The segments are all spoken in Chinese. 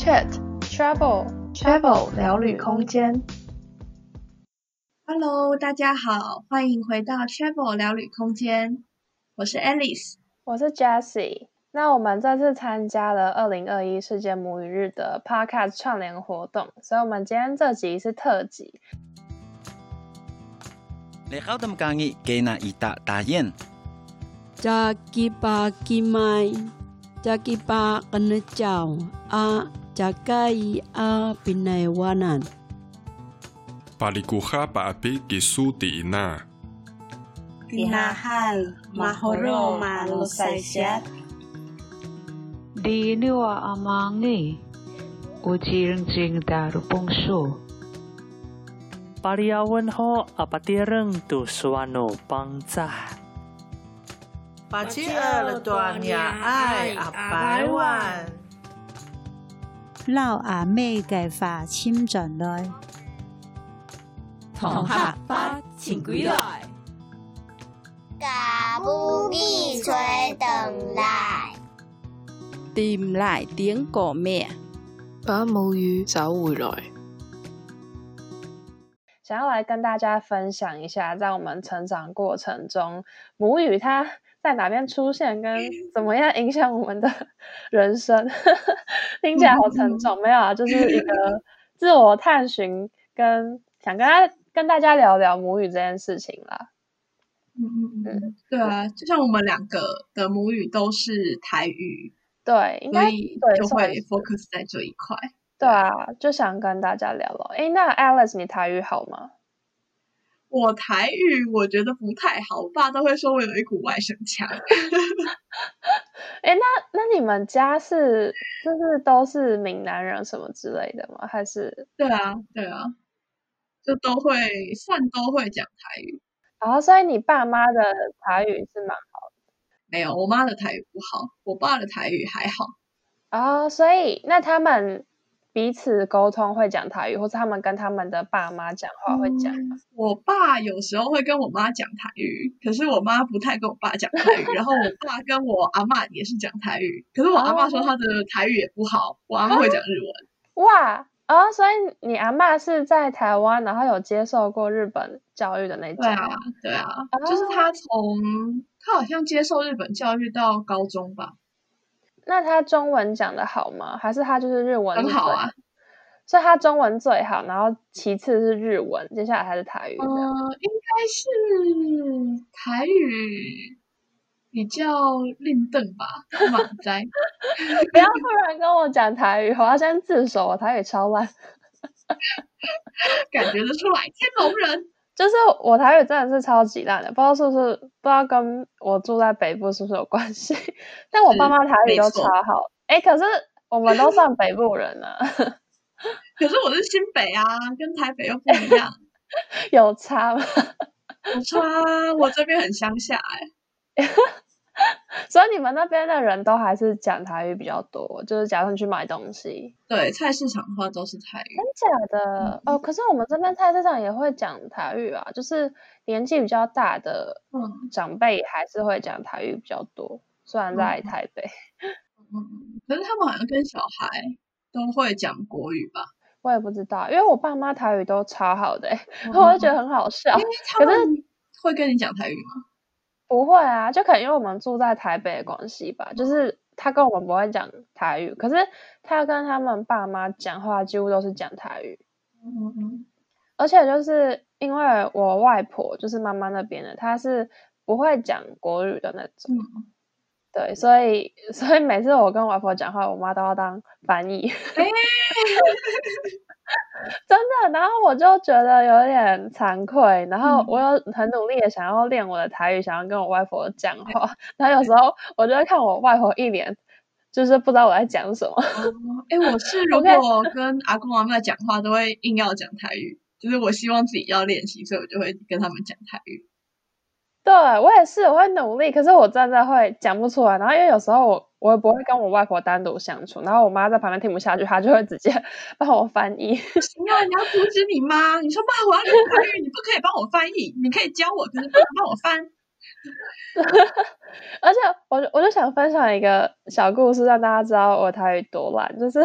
Chat Travel Travel 聊旅空间。Hello，大家好，欢迎回到 Travel 聊旅空间。我是 Alice，我是 Jessie。那我们这次参加了二零二一世界母语日的 Podcast 串联活动，所以我们今天这集是特辑。你好，我们刚刚给那一大大雁。加吉巴吉麦，加吉巴跟着叫啊，加盖伊啊，宾内瓦南。巴里古哈巴比吉苏迪纳。比那汉马霍罗马鲁塞西。di liwa amangi ujiring jing daru bungsu pariawan ho apatireng tu suano bangsa Paci er tuanya ai apai wan Lao a mei gai fa chim 转来同学发请归来。嘎布米吹等来。tìm lại tiếng của mẹ，把母语找回来。想要来跟大家分享一下，在我们成长过程中，母语它在哪边出现，跟怎么样影响我们的 人生。听起来好沉重，没有啊，就是一个 自我探寻，跟想跟他跟大家聊聊母语这件事情啦。嗯嗯嗯，对啊，就像我们两个的母语都是台语。对，应该就会 focus 在这一块。对啊，就想跟大家聊聊。哎，那 Alice，你台语好吗？我台语我觉得不太好，我爸都会说我有一股外省腔。哎，那那你们家是就是都是闽南人什么之类的吗？还是？对啊，对啊，就都会算都会讲台语。然后，哦，所以你爸妈的台语是蛮好的。没有，我妈的台语不好，我爸的台语还好。啊、哦，所以那他们彼此沟通会讲台语，或是他们跟他们的爸妈讲话会讲、嗯。我爸有时候会跟我妈讲台语，可是我妈不太跟我爸讲台语。然后我爸跟我阿嬷也是讲台语，可是我阿嬷说她的台语也不好，我阿嬷会讲日文。哇啊、哦！所以你阿嬷是在台湾，然后有接受过日本教育的那种？对啊，对啊，哦、就是他从。他好像接受日本教育到高中吧？那他中文讲的好吗？还是他就是日文很好啊？所以他中文最好，然后其次是日文，接下来还是台语。呃，应该是台语比较另邓吧？满哉！不要突然跟我讲台语，我要先自首，我台语超烂，感觉得出来，天龙人。就是我台语真的是超级烂的，不知道是不是不知道跟我住在北部是不是有关系？但我爸妈台语都超好，哎、欸，可是我们都算北部人呢、啊。可是我是新北啊，跟台北又不一样，有差吗？有差，我这边很乡下哎、欸。所以你们那边的人都还是讲台语比较多，就是假如你去买东西，对，菜市场的话都是台语。真假的、嗯、哦？可是我们这边菜市场也会讲台语啊，就是年纪比较大的长辈还是会讲台语比较多，虽然在台北。嗯，可是他们好像跟小孩都会讲国语吧？我也不知道，因为我爸妈台语都超好的、欸，嗯、我会觉得很好笑。可是会跟你讲台语吗？不会啊，就可能因为我们住在台北的关系吧，就是他跟我们不会讲台语，可是他跟他们爸妈讲话几乎都是讲台语。嗯嗯，而且就是因为我外婆就是妈妈那边的，她是不会讲国语的那种。嗯、对，所以所以每次我跟外婆讲话，我妈都要当翻译。欸 真的，然后我就觉得有点惭愧，然后我又很努力的想要练我的台语，想要跟我外婆讲话，然后有时候我就会看我外婆一脸就是不知道我在讲什么。哎、嗯，我是如果跟阿公阿妈讲话，都会硬要讲台语，就是我希望自己要练习，所以我就会跟他们讲台语。对，我也是，我会努力，可是我真的会讲不出来。然后因为有时候我我也不会跟我外婆单独相处，然后我妈在旁边听不下去，她就会直接 帮我翻译。不行啊，你要阻止你妈！你说妈，我要练台语，你不可以帮我翻译，你可以教我，可是不能帮我翻。而且我我就想分享一个小故事，让大家知道我台语多烂。就是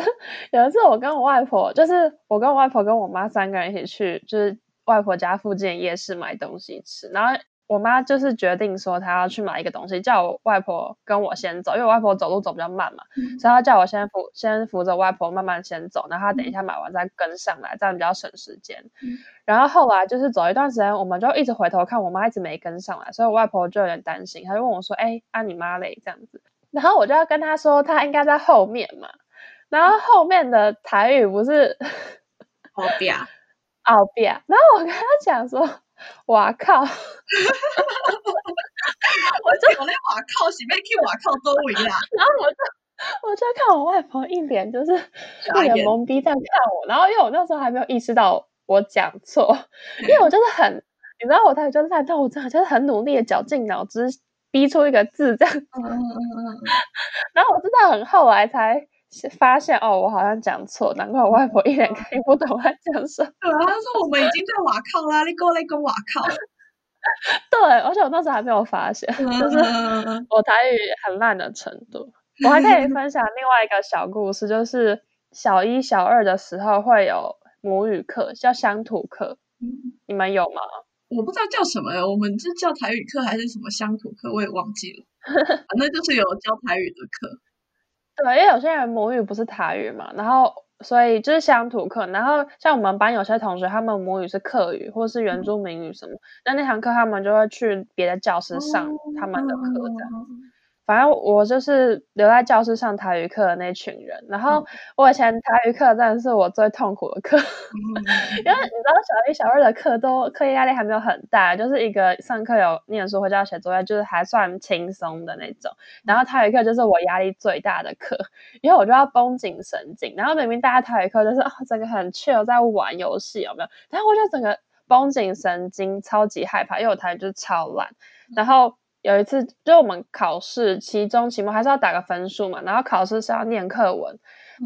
有一次，我跟我外婆，就是我跟我外婆跟我妈三个人一起去，就是外婆家附近夜市买东西吃，然后。我妈就是决定说她要去买一个东西，叫我外婆跟我先走，因为我外婆走路走比较慢嘛，嗯、所以她叫我先扶先扶着外婆慢慢先走，然后她等一下买完再跟上来，这样比较省时间。嗯、然后后来就是走一段时间，我们就一直回头看，我妈一直没跟上来，所以我外婆就有点担心，她就问我说：“哎，啊你妈嘞？”这样子，然后我就要跟她说，她应该在后面嘛。然后后面的台语不是后边，后边，然后我跟她讲说。哇靠！我就我那哇靠，是要去哇靠周围啦。然后我就我就看我外婆一脸就是一脸懵逼在看我，然后因为我那时候还没有意识到我讲错，因为我就是很，你知道我台语就烂到我真的，就是很努力的绞尽脑汁逼出一个字这样子。嗯嗯嗯。然后我真的很后来才。发现哦，我好像讲错，难怪我外婆一脸看不懂我在讲什么。对啊，他说我们已经在瓦靠啦，你过来跟瓦靠。对，而且我当时还没有发现，就是我台语很烂的程度。我还可以分享另外一个小故事，就是小一、小二的时候会有母语课，叫乡土课。你们有吗？我不知道叫什么，我们是叫台语课还是什么乡土课，我也忘记了。反正就是有教台语的课。对，因为有些人母语不是台语嘛，然后所以就是乡土课，然后像我们班有些同学，他们母语是客语或是原住民语什么，那、嗯、那堂课他们就会去别的教室上他们的课这样子。嗯反正我就是留在教室上台语课的那群人，然后我以前台语课真的是我最痛苦的课，嗯、因为你知道小一、小二的课都课业压力还没有很大，就是一个上课有念书或者要写作业，就是还算轻松的那种。然后台语课就是我压力最大的课，因为我就要绷紧神经。然后明明大家台语课就是啊、哦，整个很 chill 在玩游戏有没有？然后我就整个绷紧神经，超级害怕，因为我台语就是超烂，然后。有一次，就我们考试期中、期末还是要打个分数嘛，然后考试是要念课文，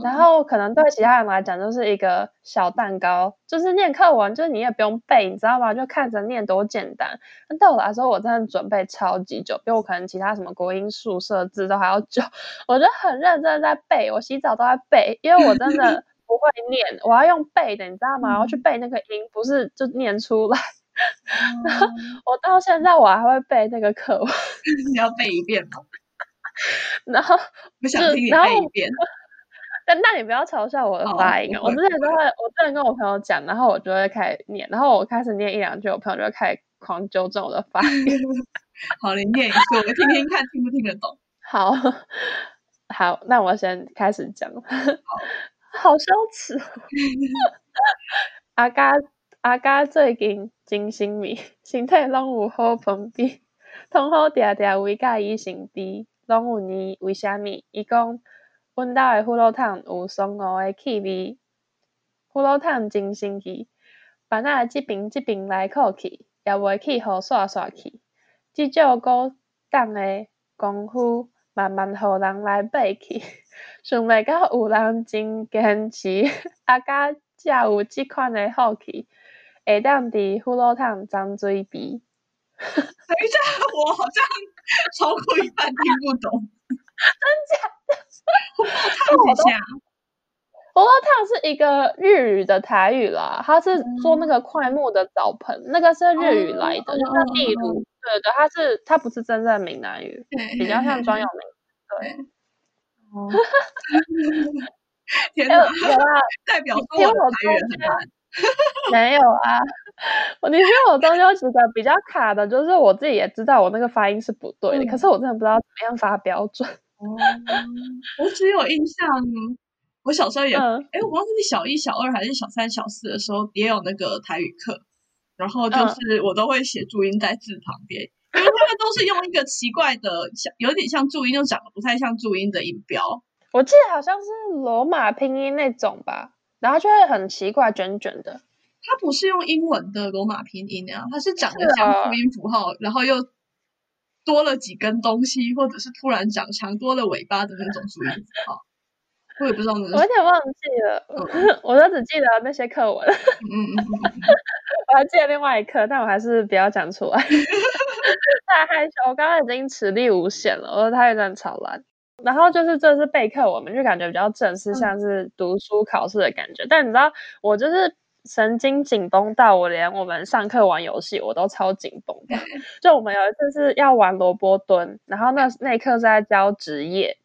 然后可能对其他人来讲就是一个小蛋糕，就是念课文，就是你也不用背，你知道吗？就看着念多简单。但对我来说，我真的准备超级久，比我可能其他什么国音数社字都还要久。我就很认真在背，我洗澡都在背，因为我真的 不会念，我要用背的，你知道吗？我要去背那个音，不是就念出来。然 后我到现在我还会背那个课文，你要背一遍吗？然后不想听你背一遍。但那你不要嘲笑我的发音啊！我之前都会，我之前跟我朋友讲，然后我就会开始念，然后我开始念一两句，我朋友就会开始狂纠正我的发音。好，你念一次，我听听看听不听得懂。好好，那我先开始讲。好，好羞耻。阿嘎。阿家最近真神秘，身体拢有好方便，通好定定为佮伊身边，拢有呢？为虾米？伊讲，阮兜的葫芦桶有松露的气味，葫芦桶真神奇，别仔这边这边来靠去，也袂去互煞煞去，这种高档的功夫，慢慢互人来爬去，想袂到有人真坚持，阿家才有即款的好气。会当伫葫芦桶装水鼻，等一下，我好像超过一半听不懂，真假的？葫芦桶下，葫芦桶是一个日语的台语啦，它是做那个快木的澡盆，嗯、那个是日语来的，就叫地炉。对对，它是它不是真正的闽南语，比较像专有名。对。哦。天哪！代表说我的台语很烂。没有啊，我你听我中间觉得比较卡的，就是我自己也知道我那个发音是不对的，嗯、可是我真的不知道怎么样发标准。哦，我只有印象，我小时候也，哎、嗯，我忘记是小一、小二还是小三、小四的时候也有那个台语课，然后就是我都会写注音在字旁边，嗯、因为他们都是用一个奇怪的，像有点像注音又长得不太像注音的音标。我记得好像是罗马拼音那种吧。然后就会很奇怪，卷卷的。它不是用英文的罗马拼音啊，它是长得像注音符号，然后又多了几根东西，或者是突然长长多了尾巴的那种注音符号。我也不知道那是。我有点忘记了，嗯、我都只记得那些课文。嗯嗯嗯。我还记得另外一课，但我还是不要讲出来。太害羞，我刚刚已经磁力无限了，我的台语真的超烂。然后就是这次备课，我们就感觉比较正式，像是读书考试的感觉。嗯、但你知道，我就是神经紧绷到我连我们上课玩游戏我都超紧绷的。就我们有一次是要玩萝卜蹲，然后那那一课是在教职业。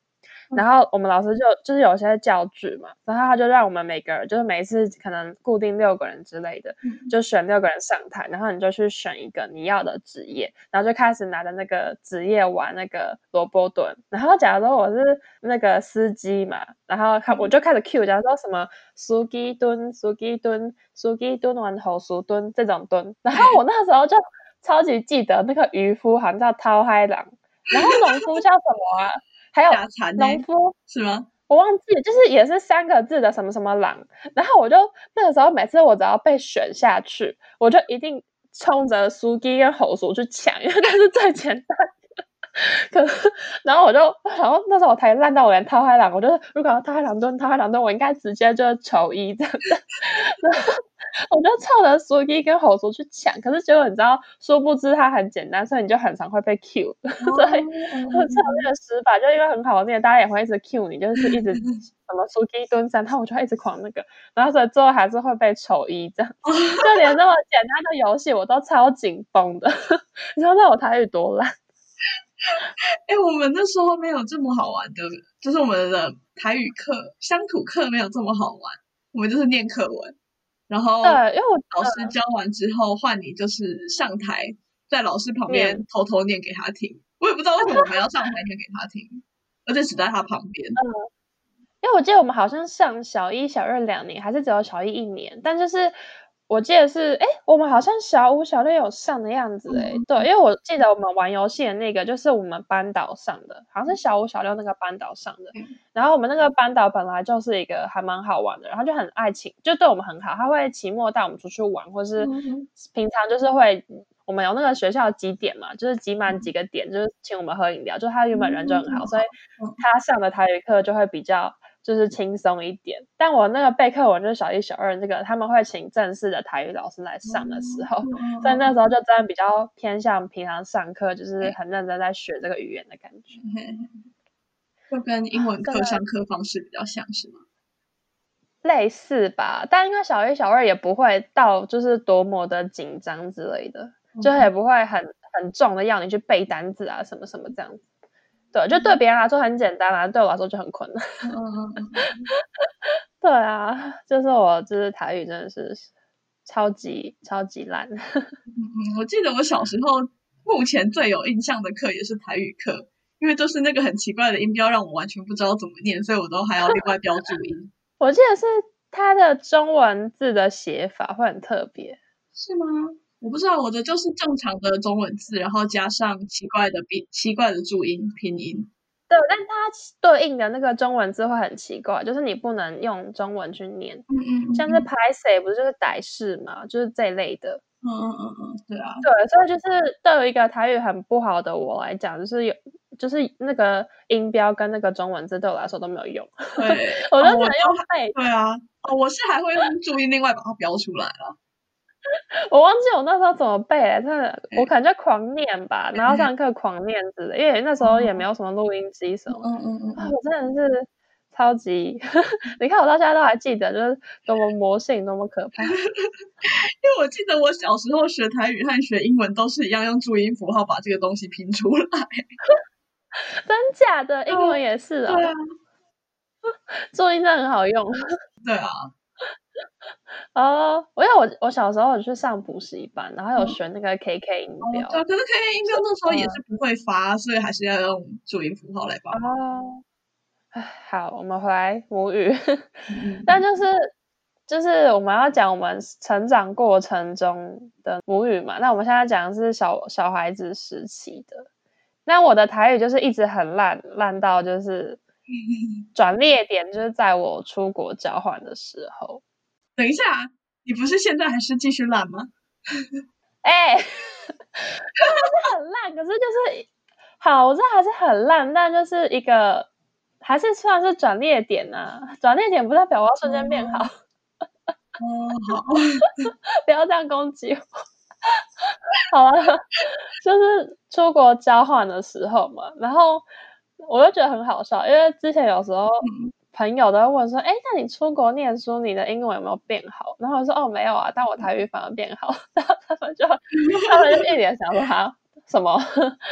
然后我们老师就就是有些教具嘛，然后他就让我们每个人就是每一次可能固定六个人之类的，就选六个人上台，然后你就去选一个你要的职业，然后就开始拿着那个职业玩那个萝卜蹲。然后假如说我是那个司机嘛，然后他我就开始 cue，假如说什么苏鸡蹲、苏鸡蹲、苏鸡蹲完后苏蹲这种蹲。然后我那时候就超级记得那个渔夫好像叫涛海郎，然后农夫叫什么啊？还有农夫是吗？我忘记，就是也是三个字的什么什么狼。然后我就那个时候，每次我只要被选下去，我就一定冲着苏基跟猴叔去抢，因为那是最简单的。可是，然后我就，然后那时候我台语烂到我连涛海郎，我就如果要涛海郎蹲，涛海郎蹲，我应该直接就求医这样子。然后我就凑着苏一跟猴叔去抢，可是结果你知道，殊不知它很简单，所以你就很常会被 Q，、哦、所以就这个死法就因为很好念，大家也会一直 Q 你，就是一直什么苏一蹲三，然后我就会一直狂那个，然后所以最后还是会被求一这样，就连那么简单的游戏我都超紧绷的，你知道那我台语多烂？哎、欸，我们那时候没有这么好玩的，就是我们的台语课、乡土课没有这么好玩。我们就是念课文，然后对，因为我老师教完之后换你就是上台，在老师旁边偷偷念给他听。我也不知道为什么我们要上台念给他听，而且只在他旁边。嗯，因为我记得我们好像上小一、小二两年，还是只有小一一年，但就是。我记得是，哎，我们好像小五、小六有上的样子，哎，对，因为我记得我们玩游戏的那个就是我们班导上的，好像是小五、小六那个班导上的。然后我们那个班导本来就是一个还蛮好玩的，然后就很爱请，就对我们很好，他会期末带我们出去玩，或是平常就是会，我们有那个学校几点嘛，就是集满几个点，就是请我们喝饮料，就他原本人就很好，所以他上的台语课就会比较。就是轻松一点，但我那个备课文就是小一、小二这个，他们会请正式的台语老师来上的时候，嗯、所以那时候就真的比较偏向平常上课，就是很认真在学这个语言的感觉，就跟英文课上课方式比较像是吗？类似吧，但因为小一、小二也不会到就是多么的紧张之类的，嗯、就也不会很很重的要你去背单字啊什么什么这样子。对，就对别人来说很简单啊，对我来说就很困难。对啊，就是我就是台语真的是超级超级烂。嗯，我记得我小时候目前最有印象的课也是台语课，因为就是那个很奇怪的音标让我完全不知道怎么念，所以我都还要另外标注音。我记得是它的中文字的写法会很特别，是吗？我不知道，我的就是正常的中文字，然后加上奇怪的拼奇怪的注音拼音。对，但它对应的那个中文字会很奇怪，就是你不能用中文去念。嗯嗯，嗯。像是拍谢不是就是歹势嘛，就是这一类的。嗯嗯嗯嗯，对啊。对，所以就是对于一个台语很不好的我来讲，就是有就是那个音标跟那个中文字对我来说都没有用。对，我就只能用背。对啊，哦，我是还会用注音另外把它标出来了。我忘记我那时候怎么背了，真的，我可能就狂念吧，然后上课狂念之类，因为那时候也没有什么录音机什么，嗯嗯嗯，我真的是超级，你看我到现在都还记得，就是多么魔性，多么可怕。因为我记得我小时候学台语和学英文都是一样，用注音符号把这个东西拼出来。真假的，英文也是啊，对啊，注音真的很好用。对啊。哦，我因为我我小时候有去上补习班，然后有学那个 KK 音标。对、哦，可是 KK 音标那时候也是不会发，所以还是要用注音符号来发。哦，好，我们回来母语。嗯、但就是就是我们要讲我们成长过程中的母语嘛，那我们现在讲的是小小孩子时期的。那我的台语就是一直很烂，烂到就是转捩点，就是在我出国交换的时候。等一下，你不是现在还是继续烂吗？哎、欸，还是很烂，可是就是好，我还是很烂，但就是一个还是算是转捩点呐、啊。转捩点不代表我要瞬间变好。哦，好，不要这样攻击我。好了，就是出国交换的时候嘛，然后我就觉得很好笑，因为之前有时候朋友都会问说：“哎、嗯，那你出国念书，你的英文有没有变好？”然后我说：“哦，没有啊，但我台语反而变好。”然后他们就他们就一脸想说：“哈，什么？”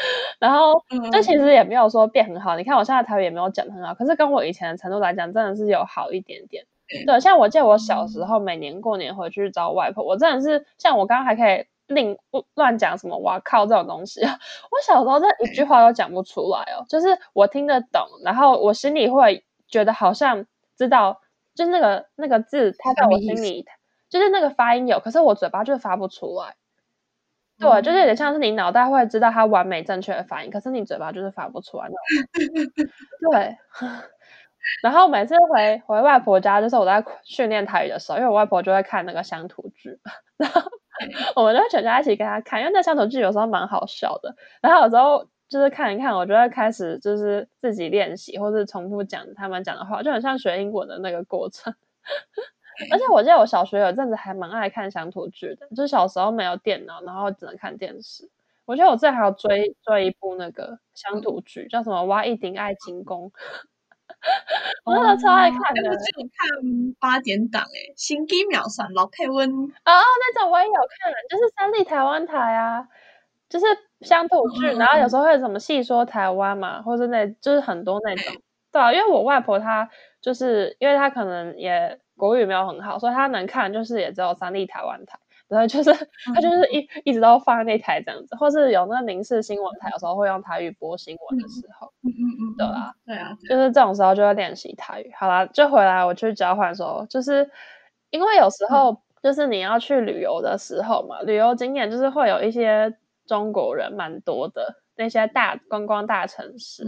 然后这其实也没有说变很好。你看我现在台语也没有讲得很好，可是跟我以前的程度来讲，真的是有好一点点。对，像我记得我小时候每年过年回去找外婆，我真的是像我刚刚还可以。另乱讲什么哇靠这种东西啊！我小时候这一句话都讲不出来哦，就是我听得懂，然后我心里会觉得好像知道，就是那个那个字，它在我心里，就是那个发音有，可是我嘴巴就发不出来。对，嗯、就是有点像是你脑袋会知道它完美正确的发音，可是你嘴巴就是发不出来那种。对。然后每次回回外婆家，就是我在训练台语的时候，因为我外婆就会看那个乡土剧，然后我们就会全家一起跟她看，因为那乡土剧有时候蛮好笑的。然后有时候就是看一看，我就会开始就是自己练习，或是重复讲他们讲的话，就很像学英文的那个过程。而且我记得我小学有阵子还蛮爱看乡土剧的，就是小时候没有电脑，然后只能看电视。我觉得我之前还要追追一部那个乡土剧，叫什么《挖一顶爱情宫》。我真的超爱看的，我只有看八点档诶，《星际秒闪》老配温哦，那种我也有看，就是三立台湾台啊，就是乡土剧，然后有时候会什么戏说台湾嘛，或者那就是很多那种，对啊，因为我外婆她就是因为她可能也国语没有很好，所以她能看就是也只有三立台湾台。然后就是她就是一一直都放在那台这样子，或是有那个民视新闻台，有时候会用台语播新闻的时候，嗯嗯嗯，对啦，对啊，就是这种时候就要练习台语。好啦，就回来我去交换的时候，就是因为有时候就是你要去旅游的时候嘛，旅游景点就是会有一些中国人蛮多的那些大观光大城市，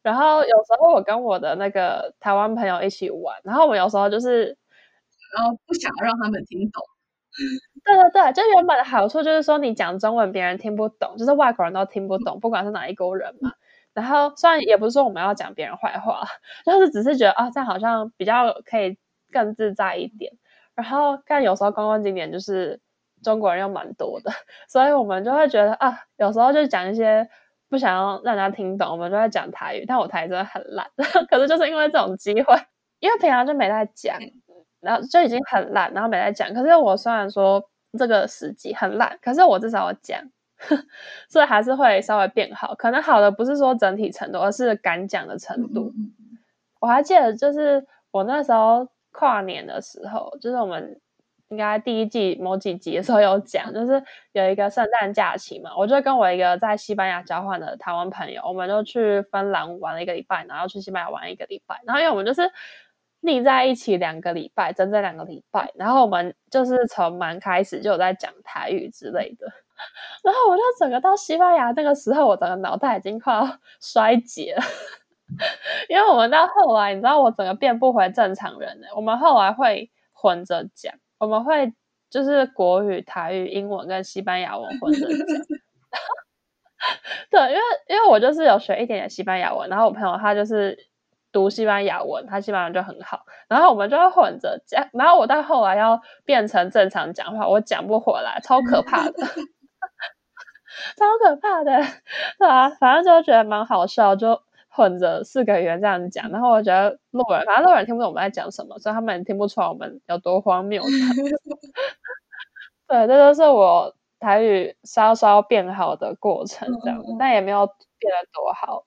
然后有时候我跟我的那个台湾朋友一起玩，然后我们有时候就是然后不想让他们听懂。对对对，就原本的好处就是说，你讲中文别人听不懂，就是外国人都听不懂，不管是哪一国人嘛。然后虽然也不是说我们要讲别人坏话，就是只是觉得啊，这样好像比较可以更自在一点。然后但有时候观光景点就是中国人又蛮多的，所以我们就会觉得啊，有时候就讲一些不想要让人家听懂，我们就会讲台语。但我台语真的很烂，可是就是因为这种机会，因为平常就没在讲。然后就已经很烂，然后没在讲。可是我虽然说这个时机很烂，可是我至少有讲，所以还是会稍微变好。可能好的不是说整体程度，而是敢讲的程度。我还记得，就是我那时候跨年的时候，就是我们应该第一季某几集的时候有讲，就是有一个圣诞假期嘛，我就跟我一个在西班牙交换的台湾朋友，我们就去芬兰玩了一个礼拜，然后去西班牙玩一个礼拜，然后因为我们就是。腻在一起两个礼拜，整整两个礼拜，然后我们就是从蛮开始就有在讲台语之类的，然后我就整个到西班牙那个时候，我整个脑袋已经快要衰竭了，因为我们到后来，你知道我整个变不回正常人了。我们后来会混着讲，我们会就是国语、台语、英文跟西班牙文混着讲。对，因为因为我就是有学一点点西班牙文，然后我朋友他就是。读西班牙文，他西班牙文就很好，然后我们就会混着讲，然后我到后来要变成正常讲话，我讲不回来，超可怕的，超可怕的，对啊，反正就觉得蛮好笑，就混着四个语言这样讲，然后我觉得路人，反正路人听不懂我们在讲什么，所以他们也听不出来我们有多荒谬。对，这就是我台语稍稍变好的过程，这样，但也没有变得多好。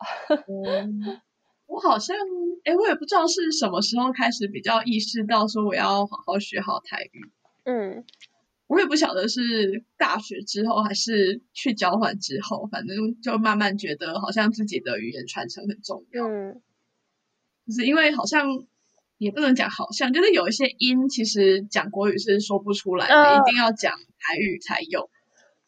嗯 我好像，哎，我也不知道是什么时候开始比较意识到说我要好好学好台语。嗯，我也不晓得是大学之后还是去交换之后，反正就慢慢觉得好像自己的语言传承很重要。嗯，就是因为好像也不能讲好像，就是有一些音其实讲国语是说不出来的，呃、一定要讲台语才有。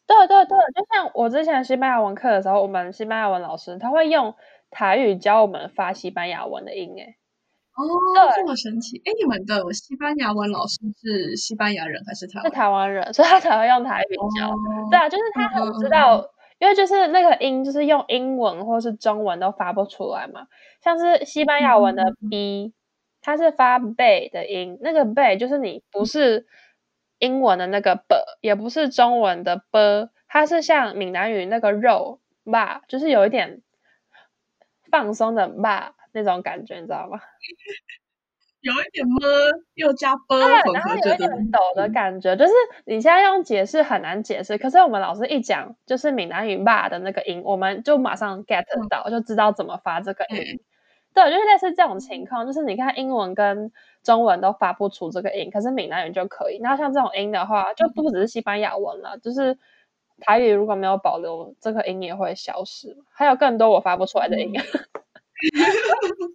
对对对，就像我之前西班牙文课的时候，我们西班牙文老师他会用。台语教我们发西班牙文的音，哎，哦，这么神奇！哎，你们的西班牙文老师是西班牙人还是台湾？是台湾人，所以他才会用台语教。哦、对啊，就是他很知道，嗯、因为就是那个音，就是用英文或是中文都发不出来嘛。像是西班牙文的 b，、嗯、它是发贝的音，那个贝就是你不是英文的那个 b，也不是中文的 b，它是像闽南语那个肉吧，就是有一点放松的吧那种感觉，你知道吗？有一点么又加合，然后有一点抖的感觉，就是你现在用解释很难解释，可是我们老师一讲，就是闽南语吧的那个音，我们就马上 get 到，就知道怎么发这个音。嗯对，就是类似这种情况，就是你看英文跟中文都发不出这个音，可是闽南语就可以。那像这种音的话，就不只是西班牙文了，就是台语如果没有保留这个音，也会消失。还有更多我发不出来的音。嗯、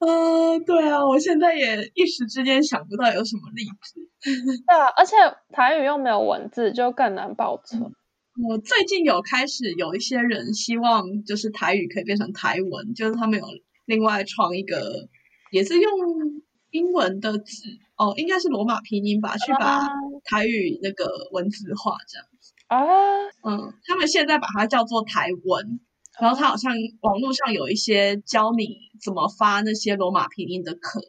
呃，对啊，我现在也一时之间想不到有什么例子。对啊，而且台语又没有文字，就更难保存。嗯我最近有开始有一些人希望，就是台语可以变成台文，就是他们有另外创一个，也是用英文的字哦，应该是罗马拼音吧，去把台语那个文字化这样子啊。嗯，他们现在把它叫做台文，然后他好像网络上有一些教你怎么发那些罗马拼音的课，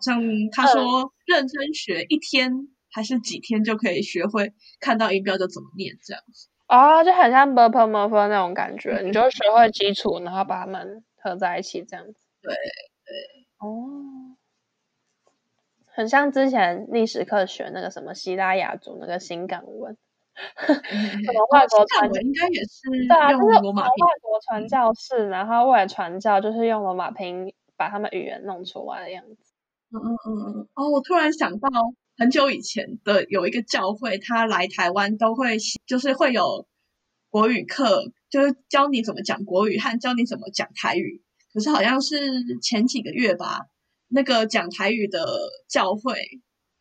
像他说认真学一天。还是几天就可以学会看到音标就怎么念这样子啊，就很像 b p m f 那种感觉，你就学会基础，然后把它们合在一起这样子。对对哦，很像之前历史课学那个什么希腊雅族那个新港文，什么外国传文应该也是对啊，就是从外国传教士，然后为了传教，就是用罗马拼音把他们语言弄出来的样子。嗯嗯嗯嗯哦，我突然想到。很久以前的有一个教会，他来台湾都会就是会有国语课，就是教你怎么讲国语和教你怎么讲台语。可是好像是前几个月吧，那个讲台语的教会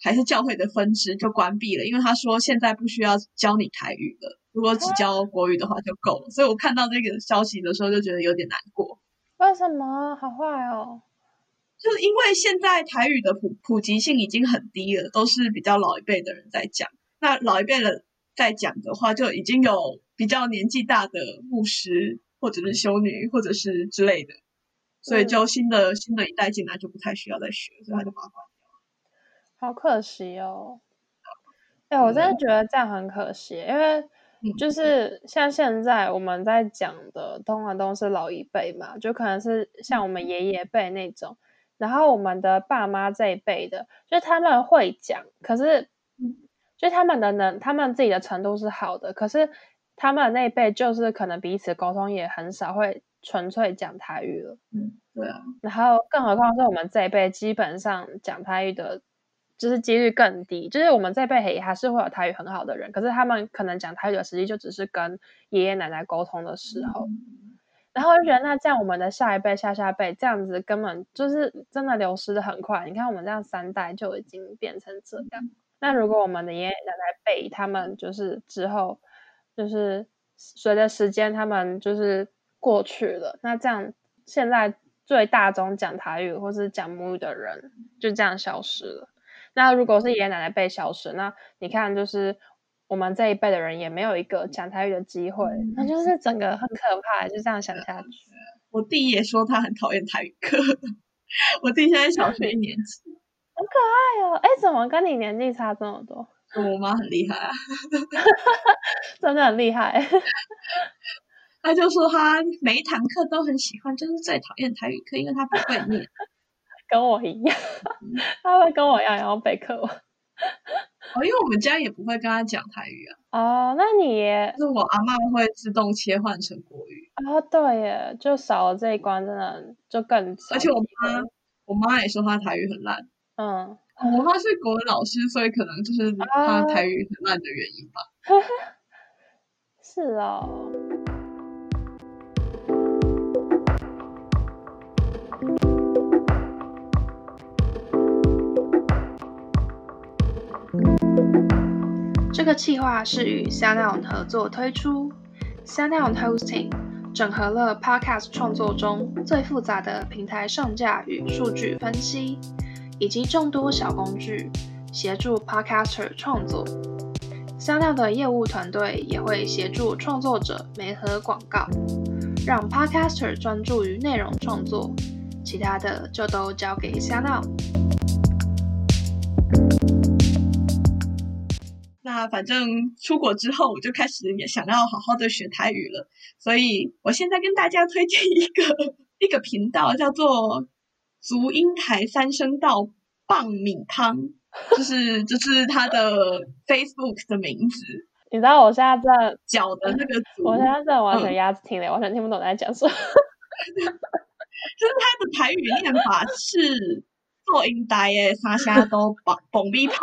还是教会的分支就关闭了，因为他说现在不需要教你台语了，如果只教国语的话就够了。所以我看到这个消息的时候就觉得有点难过。为什么？好坏哦。就是因为现在台语的普普及性已经很低了，都是比较老一辈的人在讲。那老一辈的在讲的话，就已经有比较年纪大的牧师或者是修女或者是之类的，所以就新的、嗯、新的一代进来就不太需要再学，所以他就把它关掉了。好可惜哦！哎、欸，我真的觉得这样很可惜，因为就是像现在我们在讲的，通常都是老一辈嘛，就可能是像我们爷爷辈那种。然后我们的爸妈这一辈的，就他们会讲，可是，就他们的能，他们自己的程度是好的，可是他们那一辈就是可能彼此沟通也很少，会纯粹讲台语了。嗯，对啊。然后更何况是我们这一辈，基本上讲台语的，就是几率更低。就是我们这一辈也还是会有台语很好的人，可是他们可能讲台语的时机就只是跟爷爷奶奶沟通的时候。嗯然后我就觉得，那这样我们的下一辈、下下辈这样子根本就是真的流失的很快。你看，我们这样三代就已经变成这样。那如果我们的爷爷奶奶辈他们就是之后，就是随着时间他们就是过去了，那这样现在最大宗讲台语或是讲母语的人就这样消失了。那如果是爷爷奶奶辈消失，那你看就是。我们这一辈的人也没有一个讲台语的机会，那、嗯、就是整个很可怕，就这样想下去。我弟也说他很讨厌台语课，我弟现在小学一年级，很可爱哦。哎，怎么跟你年纪差这么多？我妈很厉害啊，真的很厉害。他就说他每一堂课都很喜欢，就是最讨厌台语课，因为他不会念。跟我一样，他会跟我一样，然后备课。哦，因为我们家也不会跟他讲台语啊。哦，那你也是我阿妈会自动切换成国语。哦，对耶，就少了这一关，真的就更少。而且我妈，我妈也说她台语很烂。嗯，我妈是国文老师，所以可能就是她台语很烂的原因吧。哦、是哦。这个计划是与 SoundOn 合作推出，SoundOn Hosting 整合了 Podcast 创作中最复杂的平台上架与数据分析，以及众多小工具，协助 Podcaster 创作。SoundOn 的业务团队也会协助创作者媒合广告，让 Podcaster 专注于内容创作，其他的就都交给 SoundOn。那反正出国之后，我就开始也想要好好的学台语了，所以我现在跟大家推荐一个一个频道，叫做“足音台三声道棒米汤”，就是就是他的 Facebook 的名字。你知道我现在在脚的那个足，我现在在完全鸭子听的，嗯、完全听不懂在讲什么。就是他的台语念法是做音台诶，三声道棒棒米汤。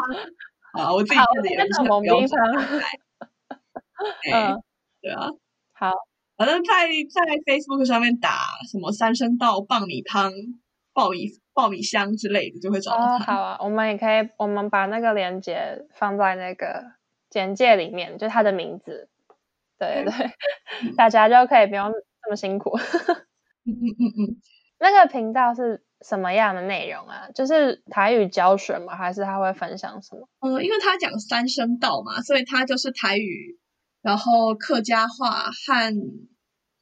啊，我自己觉得也是很标准。嗯，对啊，好，反正在在 Facebook 上面打什么三声道爆米汤、爆米爆米香之类的，就会找到他。哦，好啊，我们也可以，我们把那个链接放在那个简介里面，就他的名字。对对，嗯、大家就可以不用这么辛苦。嗯嗯嗯嗯，那个频道是。什么样的内容啊？就是台语教学吗？还是他会分享什么？嗯，因为他讲三声道嘛，所以他就是台语，然后客家话和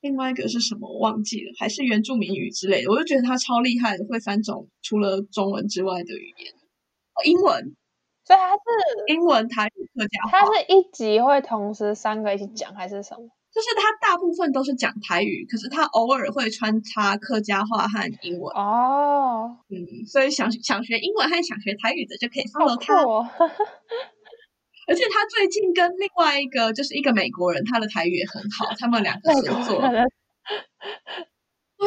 另外一个是什么我忘记了，还是原住民语之类的。我就觉得他超厉害的，会三种除了中文之外的语言。哦，英文，所以他是英文、台语、客家话。他是一集会同时三个一起讲，还是什么？就是他大部分都是讲台语，可是他偶尔会穿插客家话和英文哦。嗯，所以想想学英文和想学台语的就可以 follow 他。哦、而且他最近跟另外一个就是一个美国人，他的台语也很好，他们两个合作。对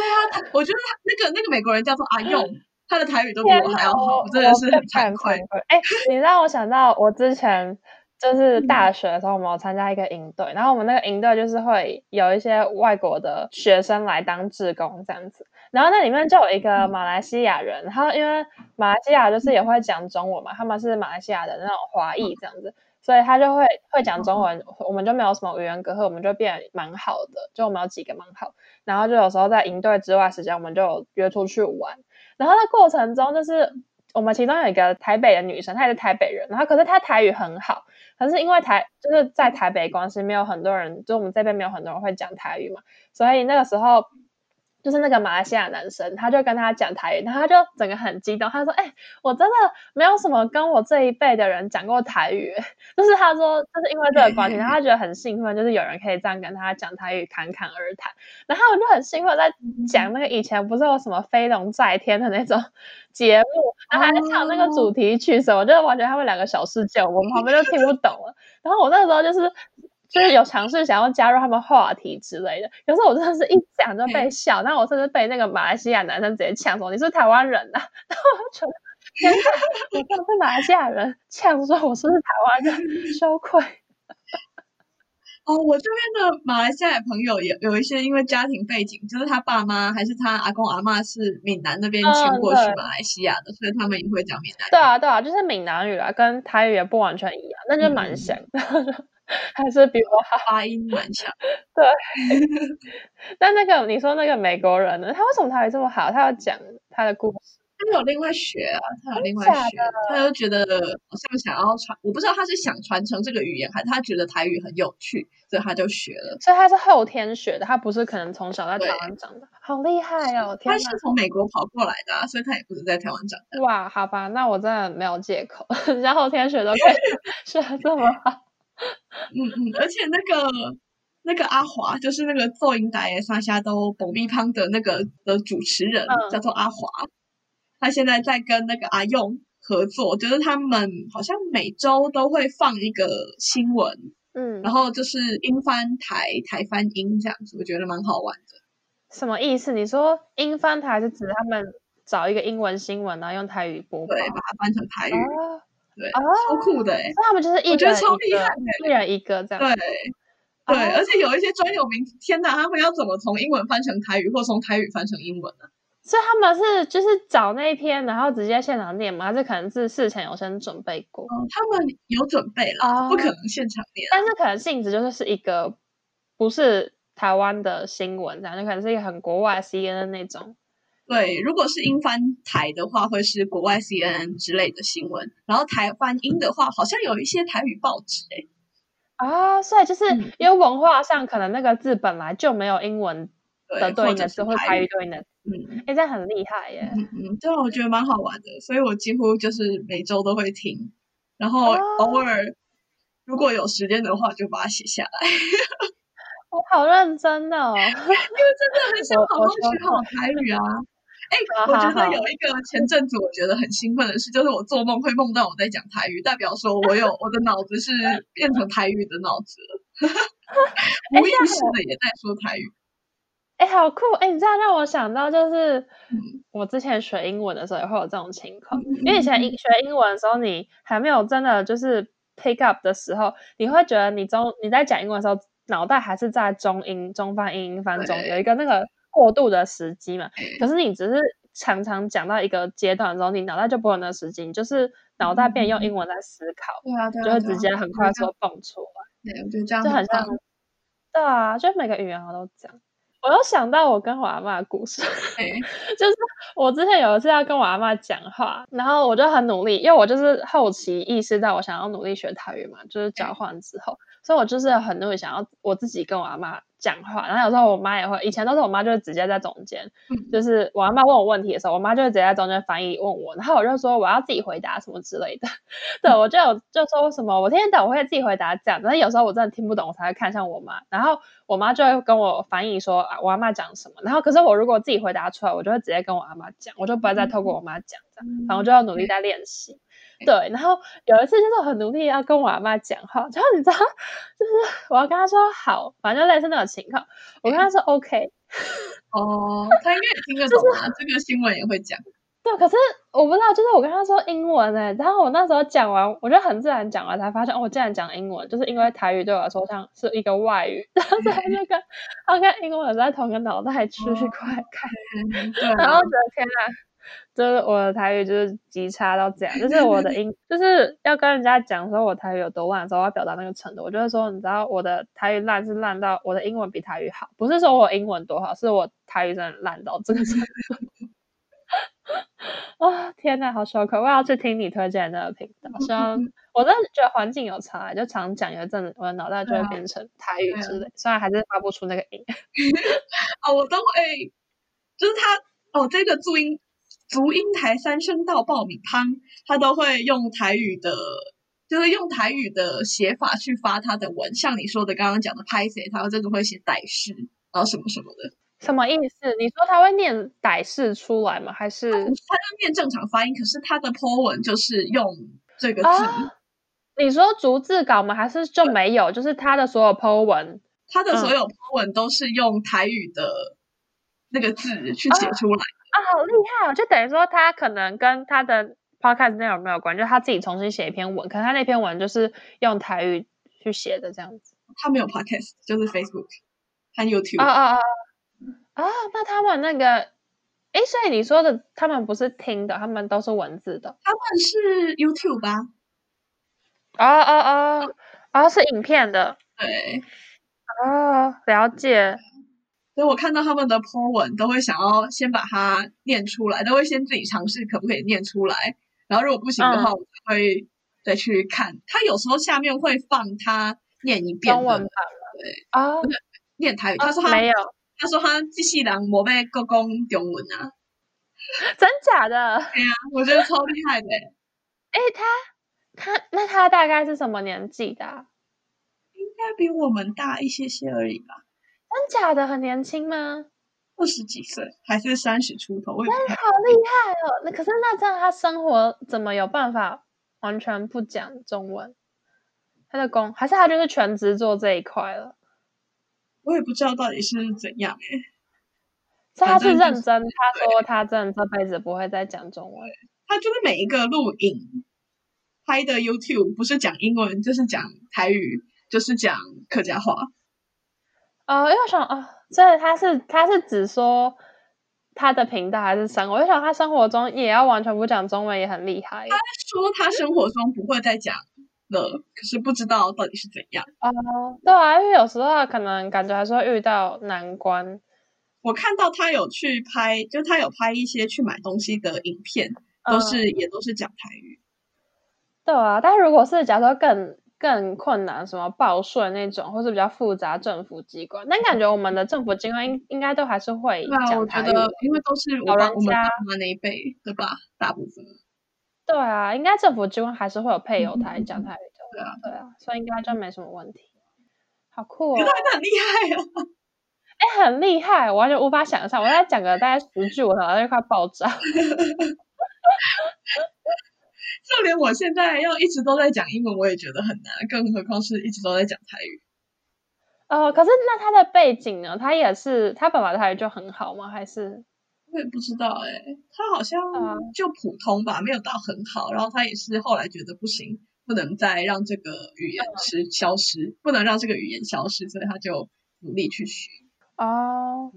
啊，他我觉得他那个那个美国人叫做阿用，他的台语都比我还要好，真的是很惭愧。哎，你让我想到我之前。就是大学的时候，我们有参加一个营队，然后我们那个营队就是会有一些外国的学生来当志工这样子，然后那里面就有一个马来西亚人，然后因为马来西亚就是也会讲中文嘛，他们是马来西亚的那种华裔这样子，所以他就会会讲中文，我们就没有什么语言隔阂，我们就变蛮好的，就我们有几个蛮好，然后就有时候在营队之外时间，我们就约出去玩，然后在过程中就是我们其中有一个台北的女生，她也是台北人，然后可是她台语很好。可是因为台就是在台北关系，没有很多人，就我们这边没有很多人会讲台语嘛，所以那个时候就是那个马来西亚男生，他就跟他讲台语，然后他就整个很激动，他说：“哎、我真的没有什么跟我这一辈的人讲过台语，就是他说就是因为这个关系，然后他觉得很兴奋，就是有人可以这样跟他讲台语，侃侃而谈，然后我就很兴奋在讲那个以前不是有什么飞龙在天的那种。”节目，然后还在唱那个主题曲什么，我觉得完全他们两个小世界，我们旁边就听不懂了。然后我那时候就是就是有尝试想要加入他们话题之类的，有时候我真的是一讲就被 笑，然后我甚至被那个马来西亚男生直接呛说：“你是，是台湾人呐、啊？” 然后我就觉得天哪，我被马来西亚人呛说我是不是台湾人，羞愧。哦，我这边的马来西亚朋友也有一些，因为家庭背景，就是他爸妈还是他阿公阿妈是闽南那边迁过去马来西亚的，嗯、所以他们也会讲闽南语。对啊，对啊，就是闽南语啊，跟台语也不完全一样，那就蛮像的，嗯、还是比我好发音蛮强。对，但那个你说那个美国人呢？他为什么台语这么好？他要讲他的故事。他有另外学啊，他有另外学，他就觉得好像想要传，我不知道他是想传承这个语言，还是他觉得台语很有趣，所以他就学了。所以他是后天学的，他不是可能从小在台湾长的，好厉害哦！他是从美国跑过来的啊，所以他也不是在台湾长的。哇，好吧，那我真的没有借口，人家后天学都可以学得这么好。嗯嗯，而且那个那个阿华，就是那个做音台三声道爆米香的那个的主持人，嗯、叫做阿华。他现在在跟那个阿用合作，就是他们好像每周都会放一个新闻，嗯，然后就是英翻台，台翻英这样子，我觉得蛮好玩的。什么意思？你说英翻台是指他们找一个英文新闻，然后用台语播，对，把它翻成台语，哦、对，哦、超酷的哎！那他们就是一人一个，我觉得超厉害，一人一个这样，对，对，哦、而且有一些专有名词，天哪，他们要怎么从英文翻成台语，或从台语翻成英文呢？所以他们是就是找那一篇，然后直接现场念吗？还是可能是事前有先准备过？嗯，他们有准备了，哦、不可能现场念。但是可能性质就是是一个不是台湾的新闻，这样就可能是一个很国外 CNN 那种。对，如果是英翻台的话，会是国外 CNN 之类的新闻。然后台翻英的话，好像有一些台语报纸哎。啊、哦，所以就是因为文化上可能那个字本来就没有英文的对应的词，或台语对应的。嗯，哎，这样很厉害耶。嗯嗯，对啊，我觉得蛮好玩的，所以我几乎就是每周都会听，然后偶尔、哦、如果有时间的话，就把它写下来。我 好认真哦，因为真的很想好好学好台语啊。哎、欸，我觉得有一个前阵子我觉得很兴奋的事，就是我做梦会梦到我在讲台语，代表说我有我的脑子是变成台语的脑子了，无意识的也在说台语。哎、欸，好酷！哎、欸，你这样让我想到，就是我之前学英文的时候也会有这种情况，嗯、因为以前学英文的时候，你还没有真的就是 pick up 的时候，你会觉得你中你在讲英文的时候，脑袋还是在中英中翻英英翻中，有一个那个。过渡的时机嘛，可是你只是常常讲到一个阶段之后，你脑袋就不会有那个时机，你就是脑袋变用英文在思考，对啊，对啊，就会直接很快说蹦出来。对，我觉得这样就很像。对啊，就每个语言我都讲。我又想到我跟我阿嬷的故事，就是我之前有一次要跟我阿嬷讲话，然后我就很努力，因为我就是后期意识到我想要努力学泰语嘛，就是交换之后，所以我就是很努力想要我自己跟我阿妈。讲话，然后有时候我妈也会，以前都是我妈就是直接在中间，嗯、就是我阿妈问我问题的时候，我妈就会直接在中间翻译问我，然后我就说我要自己回答什么之类的，对，我就有就说什么我听得懂，我会自己回答这样，但是有时候我真的听不懂，我才会看向我妈，然后我妈就会跟我翻译说啊我阿妈讲什么，然后可是我如果自己回答出来，我就会直接跟我阿妈讲，我就不会再透过我妈讲这样，反正我就要努力在练习。对，然后有一次就是很努力要跟我阿妈讲话，然后你知道，就是我要跟她说好，反正就类似那种情况，我跟她说 OK。哦，她应该也听得懂啊，就是、这个新闻也会讲。对，可是我不知道，就是我跟她说英文哎，然后我那时候讲完，我就很自然讲完，才发现哦，我竟然讲英文，就是因为台语对我来说像是一个外语，然后在那个 OK 英文在同个脑袋区块看，然后觉得天啊。就是我的台语就是极差到这样，就是我的英 就是要跟人家讲说我台语有多烂的时候，我要表达那个程度。我就是说，你知道我的台语烂是烂到我的英文比台语好，不是说我英文多好，是我台语真的烂到这个程度。啊、哦，天哪，好羞愧！我要去听你推荐的那个频道。希望 我真的觉得环境有差，就常讲一阵子，我的脑袋就会变成台语之类，虽然还是发不出那个音。哦，我都会，就是他哦，这个注音。竹音台三声道爆米汤，他都会用台语的，就是用台语的写法去发他的文，像你说的刚刚讲的拍谢，他真的会写歹诗，然后什么什么的，什么意思？你说他会念歹势出来吗？还是他就念正常发音？可是他的 po 文就是用这个字。啊、你说逐字稿吗？还是就没有？就是他的所有 po 文，他的所有 po 文都是用台语的那个字去写出来。啊啊，好厉害哦！就等于说他可能跟他的 podcast 内容没有关，就他自己重新写一篇文，可能他那篇文就是用台语去写的这样子。他没有 podcast，就是 Facebook 和 YouTube。啊啊啊！啊，那他们那个，哎，所以你说的他们不是听的，他们都是文字的。他们是 YouTube 吧？啊啊啊！啊，是影片的。对。哦，了解。所以我看到他们的 po 文，都会想要先把它念出来，都会先自己尝试可不可以念出来，然后如果不行的话，嗯、我会再去看。他有时候下面会放他念一遍，中文版对啊，念台语。他说他、哦、没有，他说他机器人没被国讲中文啊，真假的？对呀、啊，我觉得超厉害的。哎，他他那他大概是什么年纪的、啊？应该比我们大一些些而已吧。真假的很年轻吗？二十几岁还是三十出头？那好厉害哦！那可是那这样他生活怎么有办法完全不讲中文？他的工还是他就是全职做这一块了？我也不知道到底是怎样哎、欸。所以他是认真，他说他真的这辈子不会再讲中文。他就是每一个录影拍的 YouTube 不是讲英文就是讲台语，就是讲客家话。哦，因为我想哦，所以他是他是指说他的频道还是生活？我就想他生活中也要完全不讲中文，也很厉害。他说他生活中不会再讲了，可是不知道到底是怎样。哦，对啊，因为有时候可能感觉还是会遇到难关。我看到他有去拍，就他有拍一些去买东西的影片，都是、嗯、也都是讲台语。对啊，但如果是假如说更。更困难，什么报税那种，或是比较复杂政府机关，但感觉我们的政府机关应应该都还是会讲台语。对啊，我觉得因为都是老人家那一辈，对吧？大部分。对啊，应该政府机关还是会有配有台讲台语的。对啊，对啊，所以应该就没什么问题。好酷哦！真的很厉害哦！哎，很厉害，我完全无法想象。我在讲个大概十句，我脑袋就快爆炸。就连我现在要一直都在讲英文，我也觉得很难，更何况是一直都在讲台语。呃，可是那他的背景呢？他也是他爸爸的台语就很好吗？还是我也不知道哎、欸，他好像就普通吧，没有到很好。然后他也是后来觉得不行，不能再让这个语言是消失，嗯、不能让这个语言消失，所以他就努力去学。哦，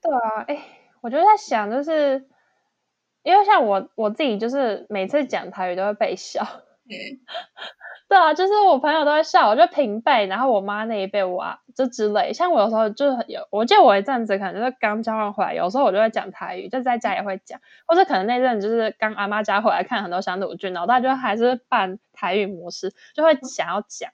对啊，哎，我就在想，就是。因为像我我自己，就是每次讲台语都会被笑。对，对啊，就是我朋友都会笑，我就平辈，然后我妈那一辈哇，就之类。像我有时候就是有，我记得我一阵子可能就是刚交换回来，有时候我就会讲台语，就在家也会讲，或者可能那阵就是刚阿妈家回来看很多乡土剧，然后大家就还是办台语模式，就会想要讲，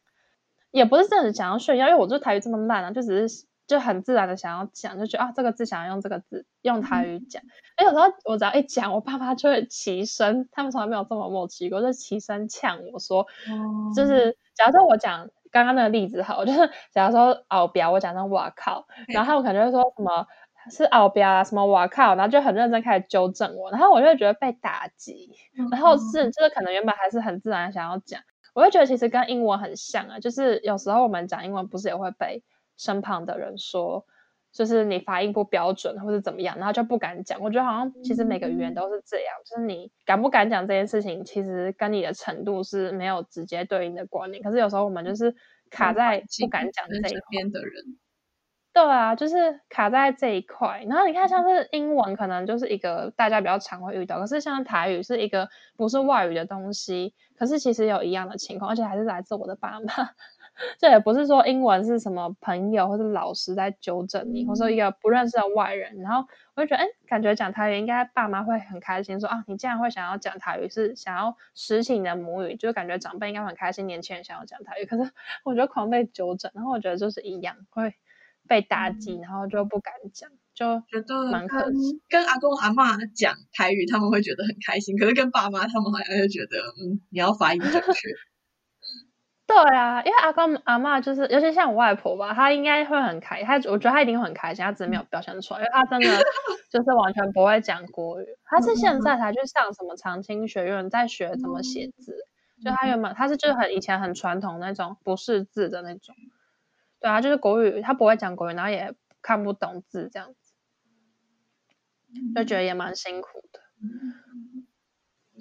也不是真的想要炫耀，因为我这台语这么烂啊，就只是。就很自然的想要讲，就觉得啊，这个字想要用这个字用台语讲。哎、嗯，有时候我只要一讲，我爸爸就会起身，他们从来没有这么默契过，就起身呛我说，嗯、就是假如说我讲刚刚那个例子好，就是假如说后壁，我讲成哇靠，然后他们可能就会说什么是后壁啊，什么哇靠，然后就很认真开始纠正我，然后我就会觉得被打击，嗯、然后是就是可能原本还是很自然想要讲，我就觉得其实跟英文很像啊，就是有时候我们讲英文不是也会被。身旁的人说，就是你发音不标准，或者怎么样，然后就不敢讲。我觉得好像其实每个语言都是这样，就是你敢不敢讲这件事情，其实跟你的程度是没有直接对应的关联。可是有时候我们就是卡在不敢讲这一边的人。对啊，就是卡在这一块。然后你看，像是英文，可能就是一个大家比较常会遇到。可是像台语是一个不是外语的东西，可是其实有一样的情况，而且还是来自我的爸妈。这也不是说英文是什么朋友或者老师在纠正你，或者说一个不认识的外人，然后我就觉得，哎，感觉讲台语应该爸妈会很开心，说啊，你竟然会想要讲台语，是想要实行你的母语，就感觉长辈应该很开心，年轻人想要讲台语。可是 我觉得狂被纠正，然后我觉得就是一样会被打击，然后就不敢讲，就觉得蛮可惜。跟阿公阿妈讲台语，他们会觉得很开心，可是跟爸妈他们好像就觉得，嗯，你要发音正确。对啊，因为阿公阿嬷就是，尤其像我外婆吧，她应该会很开心，她我觉得她一定会很开心，她只是没有表现出来，因为她真的 就是完全不会讲国语，她是现在才去上什么长青学院，在学怎么写字，就她原本她是就是很以前很传统那种不识字的那种，对啊，就是国语她不会讲国语，然后也看不懂字这样子，就觉得也蛮辛苦的。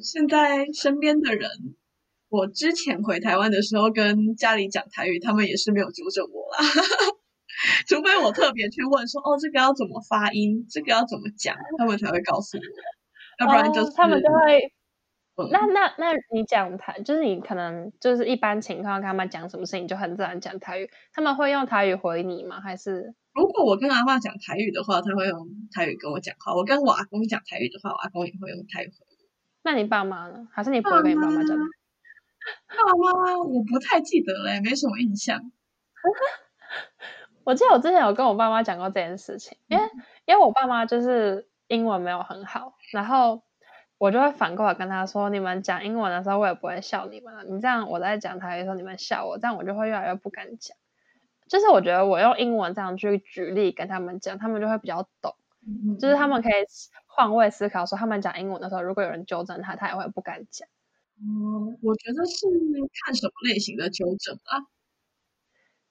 现在身边的人。我之前回台湾的时候，跟家里讲台语，他们也是没有纠正我啦。除非我特别去问说，哦，这个要怎么发音，这个要怎么讲，他们才会告诉我。要不然就是、哦、他们就会。嗯、那那那你讲台，就是你可能就是一般情况，跟他们讲什么事情就很自然讲台语，他们会用台语回你吗？还是如果我跟阿爸讲台语的话，他会用台语跟我讲话；我跟我阿公讲台语的话，我阿公也会用台语回我。那你爸妈呢？还是你不会跟你爸妈讲？爸妈，我不太记得嘞，没什么印象。我记得我之前有跟我爸妈讲过这件事情，因为因为我爸妈就是英文没有很好，然后我就会反过来跟他说：“你们讲英文的时候，我也不会笑你们了。你这样我在讲台语的时候，你们笑我，这样我就会越来越不敢讲。就是我觉得我用英文这样去举例跟他们讲，他们就会比较懂。就是他们可以换位思考，说他们讲英文的时候，如果有人纠正他，他也会不敢讲。”嗯，我觉得是看什么类型的纠正啊。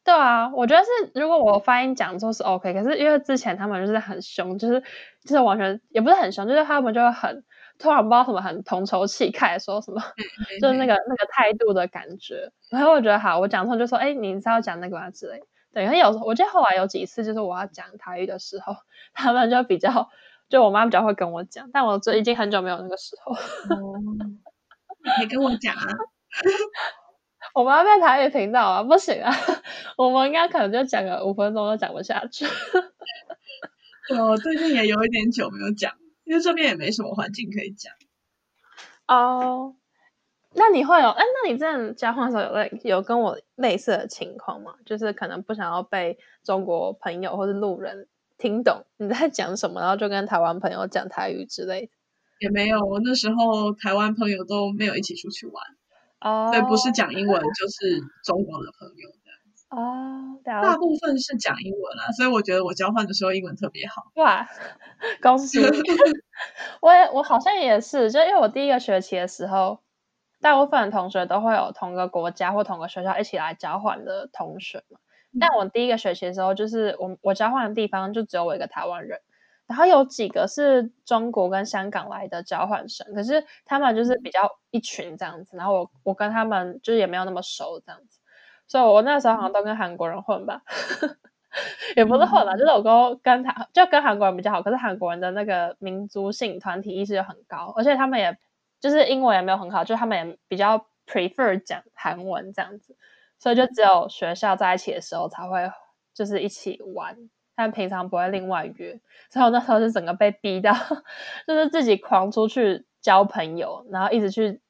对啊，我觉得是如果我发音讲错是 OK，可是因为之前他们就是很凶，就是就是完全也不是很凶，就是他们就会很突然不知道什么很同仇气忾，说什么 就是那个那个态度的感觉。然后我觉得好，我讲错就说哎，你是要讲那个吗之类。对，因为有时候我记得后来有几次就是我要讲台语的时候，他们就比较就我妈比较会跟我讲，但我这已经很久没有那个时候。嗯 你跟我讲啊，我们要变台语频道啊，不行啊，我们应该可能就讲个五分钟都讲不下去。我最近也有一点久没有讲，因为这边也没什么环境可以讲。哦，那你会有？哎，那你这样交换的时候有类有跟我类似的情况吗？就是可能不想要被中国朋友或是路人听懂你在讲什么，然后就跟台湾朋友讲台语之类的。也没有，我那时候台湾朋友都没有一起出去玩。哦，所以不是讲英文就是中国的朋友这样子。哦，大部分是讲英文啦，所以我觉得我交换的时候英文特别好。哇，恭喜！我也我好像也是，就因为我第一个学期的时候，大部分的同学都会有同个国家或同个学校一起来交换的同学嘛。嗯、但我第一个学期的时候，就是我我交换的地方就只有我一个台湾人。然后有几个是中国跟香港来的交换生，可是他们就是比较一群这样子，然后我我跟他们就是也没有那么熟这样子，所以我那时候好像都跟韩国人混吧，也不是混了，就是我跟跟他就跟韩国人比较好，可是韩国人的那个民族性团体意识又很高，而且他们也就是英文也没有很好，就他们也比较 prefer 讲韩文这样子，所以就只有学校在一起的时候才会就是一起玩。但平常不会另外约，所以我那时候是整个被逼到，就是自己狂出去交朋友，然后一直去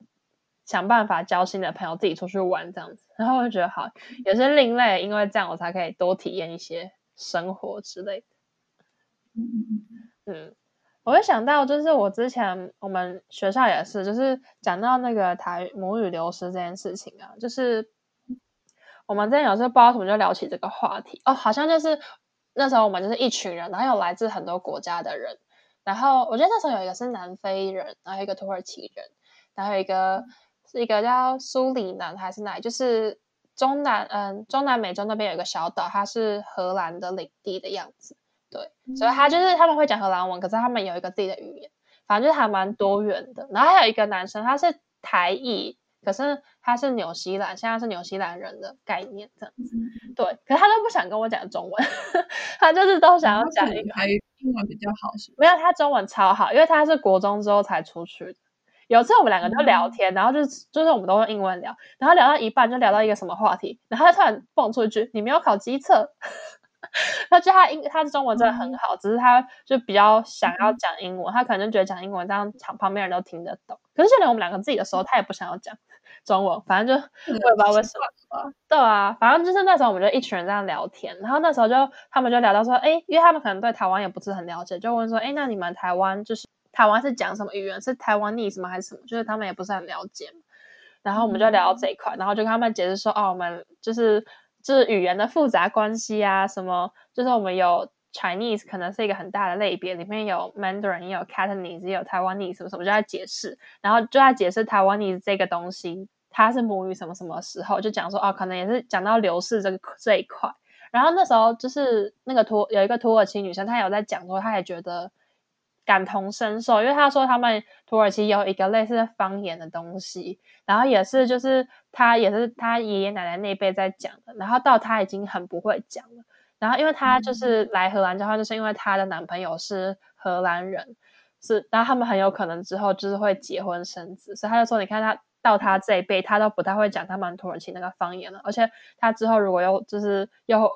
想办法交新的朋友，自己出去玩这样子。然后我就觉得好，也是另类，因为这样我才可以多体验一些生活之类的。嗯，我会想到就是我之前我们学校也是，就是讲到那个台母语流失这件事情啊，就是我们之前有时候不知道怎么就聊起这个话题哦，好像就是。那时候我们就是一群人，然后有来自很多国家的人，然后我觉得那时候有一个是南非人，然后一个土耳其人，然后有一个是一个叫苏里南还是哪里，就是中南嗯中南美洲那边有一个小岛，它是荷兰的领地的样子，对，所以他就是他们会讲荷兰文，可是他们有一个自己的语言，反正就是还蛮多元的。然后还有一个男生，他是台裔。可是他是纽西兰，现在是纽西兰人的概念这样子，对。可是他都不想跟我讲中文，他就是都想要讲一个还英文比较好？没有，他中文超好，因为他是国中之后才出去的。有次我们两个就聊天，嗯、然后就是就是我们都用英文聊，然后聊到一半就聊到一个什么话题，然后他突然蹦出一句：“你没有考机测？” 他觉得他英他的中文真的很好，嗯、只是他就比较想要讲英文，嗯、他可能就觉得讲英文这样旁旁边人都听得懂。可是就连我们两个自己的时候，他也不想要讲。中文，反正就我也不知道为什么。对啊，反正就是那时候我们就一群人这样聊天，然后那时候就他们就聊到说，哎，因为他们可能对台湾也不是很了解，就问说，哎，那你们台湾就是台湾是讲什么语言？是台湾 Taiwanese 吗？还是什么？就是他们也不是很了解。然后我们就聊到这一块，然后就跟他们解释说，哦，我们就是就是语言的复杂关系啊，什么就是我们有。Chinese 可能是一个很大的类别，里面有 Mandarin，也有 Cantonese，也有 Taiwanese 什么什么，就在解释，然后就在解释 Taiwanese 这个东西，它是母语什么什么时候，就讲说哦，可能也是讲到流逝这个这一块。然后那时候就是那个土有一个土耳其女生，她有在讲说，她也觉得感同身受，因为她说他们土耳其有一个类似方言的东西，然后也是就是她也是她爷爷奶奶那辈在讲的，然后到她已经很不会讲了。然后，因为她就是来荷兰之后，就是因为她的男朋友是荷兰人，是，然后他们很有可能之后就是会结婚生子，所以她就说，你看他到他这一辈，他都不太会讲他们土耳其那个方言了，而且他之后如果又就是又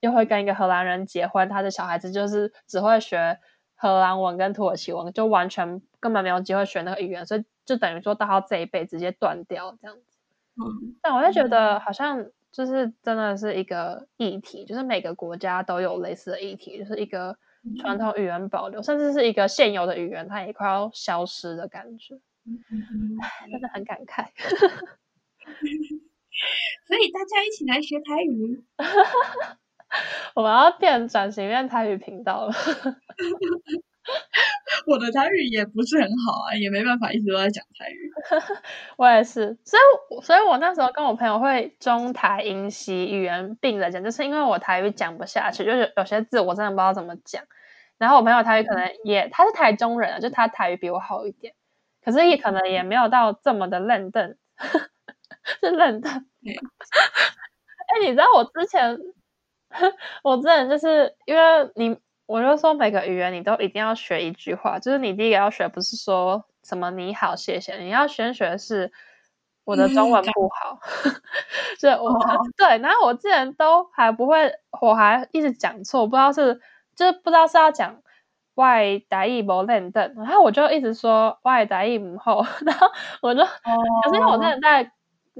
又会跟一个荷兰人结婚，他的小孩子就是只会学荷兰文跟土耳其文，就完全根本没有机会学那个语言，所以就等于说到他这一辈直接断掉这样子。嗯，但我就觉得好像。就是真的是一个议题，就是每个国家都有类似的议题，就是一个传统语言保留，甚至是一个现有的语言，它也快要消失的感觉，唉，真的很感慨。所以大家一起来学台语，我们要变转型变台语频道了。我的台语也不是很好啊，也没办法一直都在讲台语。我也是，所以，所以我那时候跟我朋友会中台英西语言并着讲，就是因为我台语讲不下去，就是有些字我真的不知道怎么讲。然后我朋友台语可能也，嗯、他是台中人啊，就他台语比我好一点，可是也可能也没有到这么的认真，是认真。哎，你知道我之前，我之前就是因为你。我就说每个语言你都一定要学一句话，就是你第一个要学不是说什么你好谢谢，你要先学的是我的中文不好，就我、哦、对，然后我之前都还不会，我还一直讲错，不知道是就是不知道是要讲外台语不认得，然后我就一直说外台语唔好，然后我就、哦、可是因为我之前在。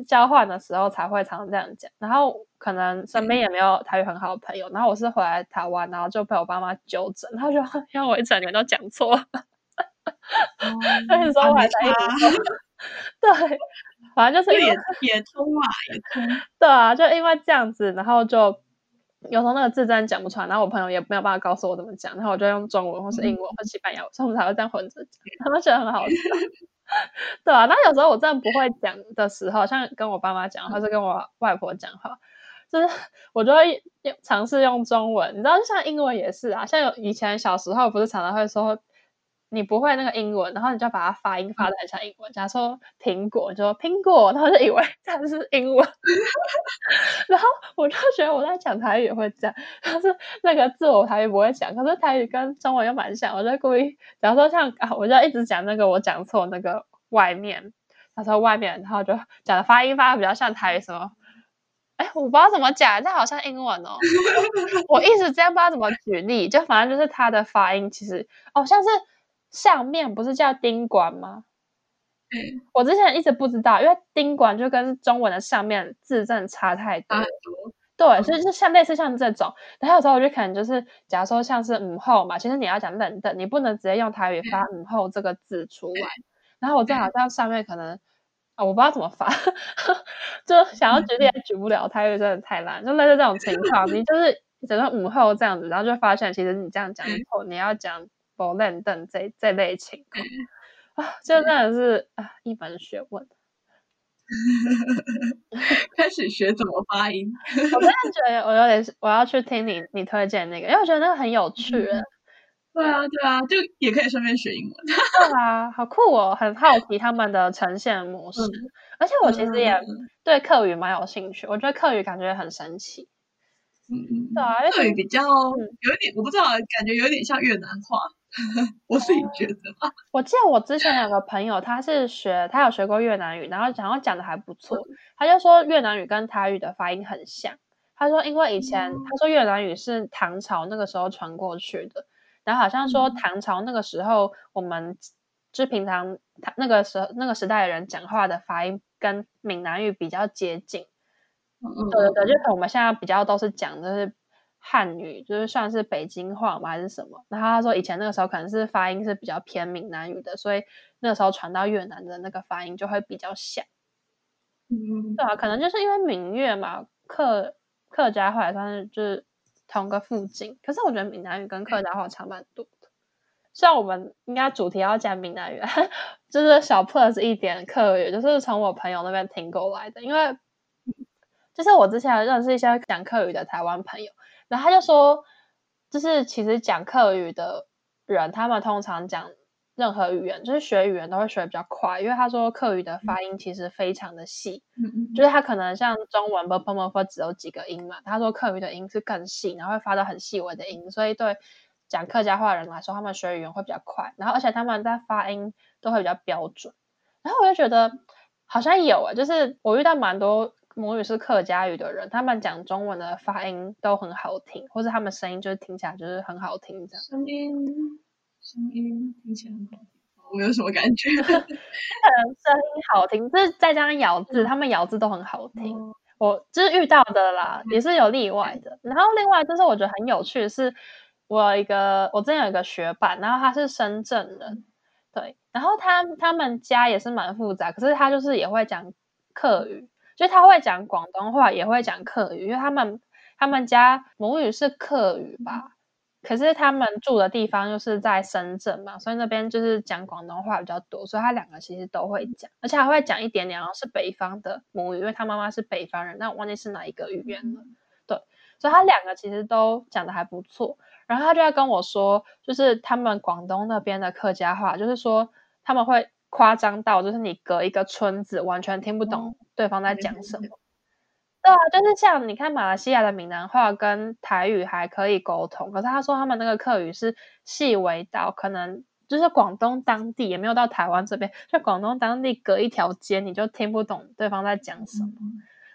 交换的时候才会常常这样讲，然后可能身边也没有台语很好的朋友，然后我是回来台湾，然后就被我爸妈纠正，然后就 因为我一整年都讲错，所以说我还在对，反正就是也也通嘛，也通。对啊，就因为这样子，然后就有时候那个字真的讲不出来，然后我朋友也没有办法告诉我怎么讲，然后我就用中文或是英文或西班牙文，所以我们才会这样混着讲，他们觉得很好笑。对啊，那有时候我真的不会讲的时候，像跟我爸妈讲，或是跟我外婆讲话，就是 我就会尝试用中文。你知道，就像英文也是啊，像有以前小时候不是常常会说。你不会那个英文，然后你就把它发音发的很像英文。假如说苹果，就说苹果，然后就以为它是英文。然后我就觉得我在讲台语也会这样，但是那个字我台语不会讲，可是台语跟中文又蛮像。我就故意，假如说像啊，我就一直讲那个我讲错那个外面，他说外面，然后就讲的发音发的比较像台语什么。哎，我不知道怎么讲，这好像英文哦。我一直这样不知道怎么举例，就反正就是它的发音其实哦像是。上面不是叫丁管吗？嗯，我之前一直不知道，因为丁管就跟中文的上面字真的差太多。对，嗯、所以就像类似像这种，然后有时候我就可能就是，假如说像是午后嘛，其实你要讲冷的，你不能直接用台语发午后这个字出来。然后我正好在上面可能啊，我不知道怎么发，就想要举例也举不了，台语真的太烂。就类似这种情况，你就是整个午后这样子，然后就发现其实你这样讲以后，你要讲。不认等这这类情况 啊，就真的是啊一门学问。开始学怎么发音，我真的觉得我有点我要去听你你推荐那个，因为我觉得那个很有趣。嗯、对啊对啊，就也可以顺便学英文。对啊，好酷哦，很好奇他们的呈现模式。嗯、而且我其实也对客语蛮有兴趣，我觉得客语感觉很神奇。嗯嗯，对啊，客语比较有一点，我不知道，感觉有点像越南话。我自己觉得吧，我记得我之前有个朋友，他是学，他有学过越南语，然后然后讲的还不错。他就说越南语跟台语的发音很像。他说，因为以前他说越南语是唐朝那个时候传过去的，然后好像说唐朝那个时候，我们就平常他那个时候那个时代的人讲话的发音跟闽南语比较接近。对对对，就是我们现在比较都是讲的是。汉语就是算是北京话吗？还是什么？然后他说以前那个时候可能是发音是比较偏闽南语的，所以那个时候传到越南的那个发音就会比较像。嗯，对啊，可能就是因为闽粤嘛，客客家话也算是就是同个附近。可是我觉得闽南语跟客家话差蛮多的。虽然我们应该主题要讲闽南语，就是小 plus 一点客语，就是从我朋友那边听过来的。因为就是我之前认识一些讲客语的台湾朋友。然后他就说，就是其实讲客语的人，他们通常讲任何语言，就是学语言都会学得比较快，因为他说客语的发音其实非常的细，嗯、就是他可能像中文不不不不只有几个音嘛，他说客语的音是更细，然后会发到很细微的音，所以对讲客家话的人来说，他们学语言会比较快，然后而且他们在发音都会比较标准。然后我就觉得好像有啊，就是我遇到蛮多。母语是客家语的人，他们讲中文的发音都很好听，或者他们声音就是听起来就是很好听这样。声音，声音听起来很好听，我没有什么感觉。可能声音好听，就是再加上咬字，他们咬字都很好听。嗯、我就是遇到的啦，也是有例外的。然后另外就是我觉得很有趣的是，我有一个我之前有一个学伴，然后他是深圳人，对，然后他他们家也是蛮复杂，可是他就是也会讲客语。就他会讲广东话，也会讲客语，因为他们他们家母语是客语吧，可是他们住的地方又是在深圳嘛，所以那边就是讲广东话比较多，所以他两个其实都会讲，而且还会讲一点点，然后是北方的母语，因为他妈妈是北方人，但我忘记是哪一个语言了。对，所以他两个其实都讲的还不错。然后他就要跟我说，就是他们广东那边的客家话，就是说他们会。夸张到就是你隔一个村子完全听不懂对方在讲什么，对啊，就是像你看马来西亚的闽南话跟台语还可以沟通，可是他说他们那个客语是细微到可能就是广东当地也没有到台湾这边，就广东当地隔一条街你就听不懂对方在讲什么，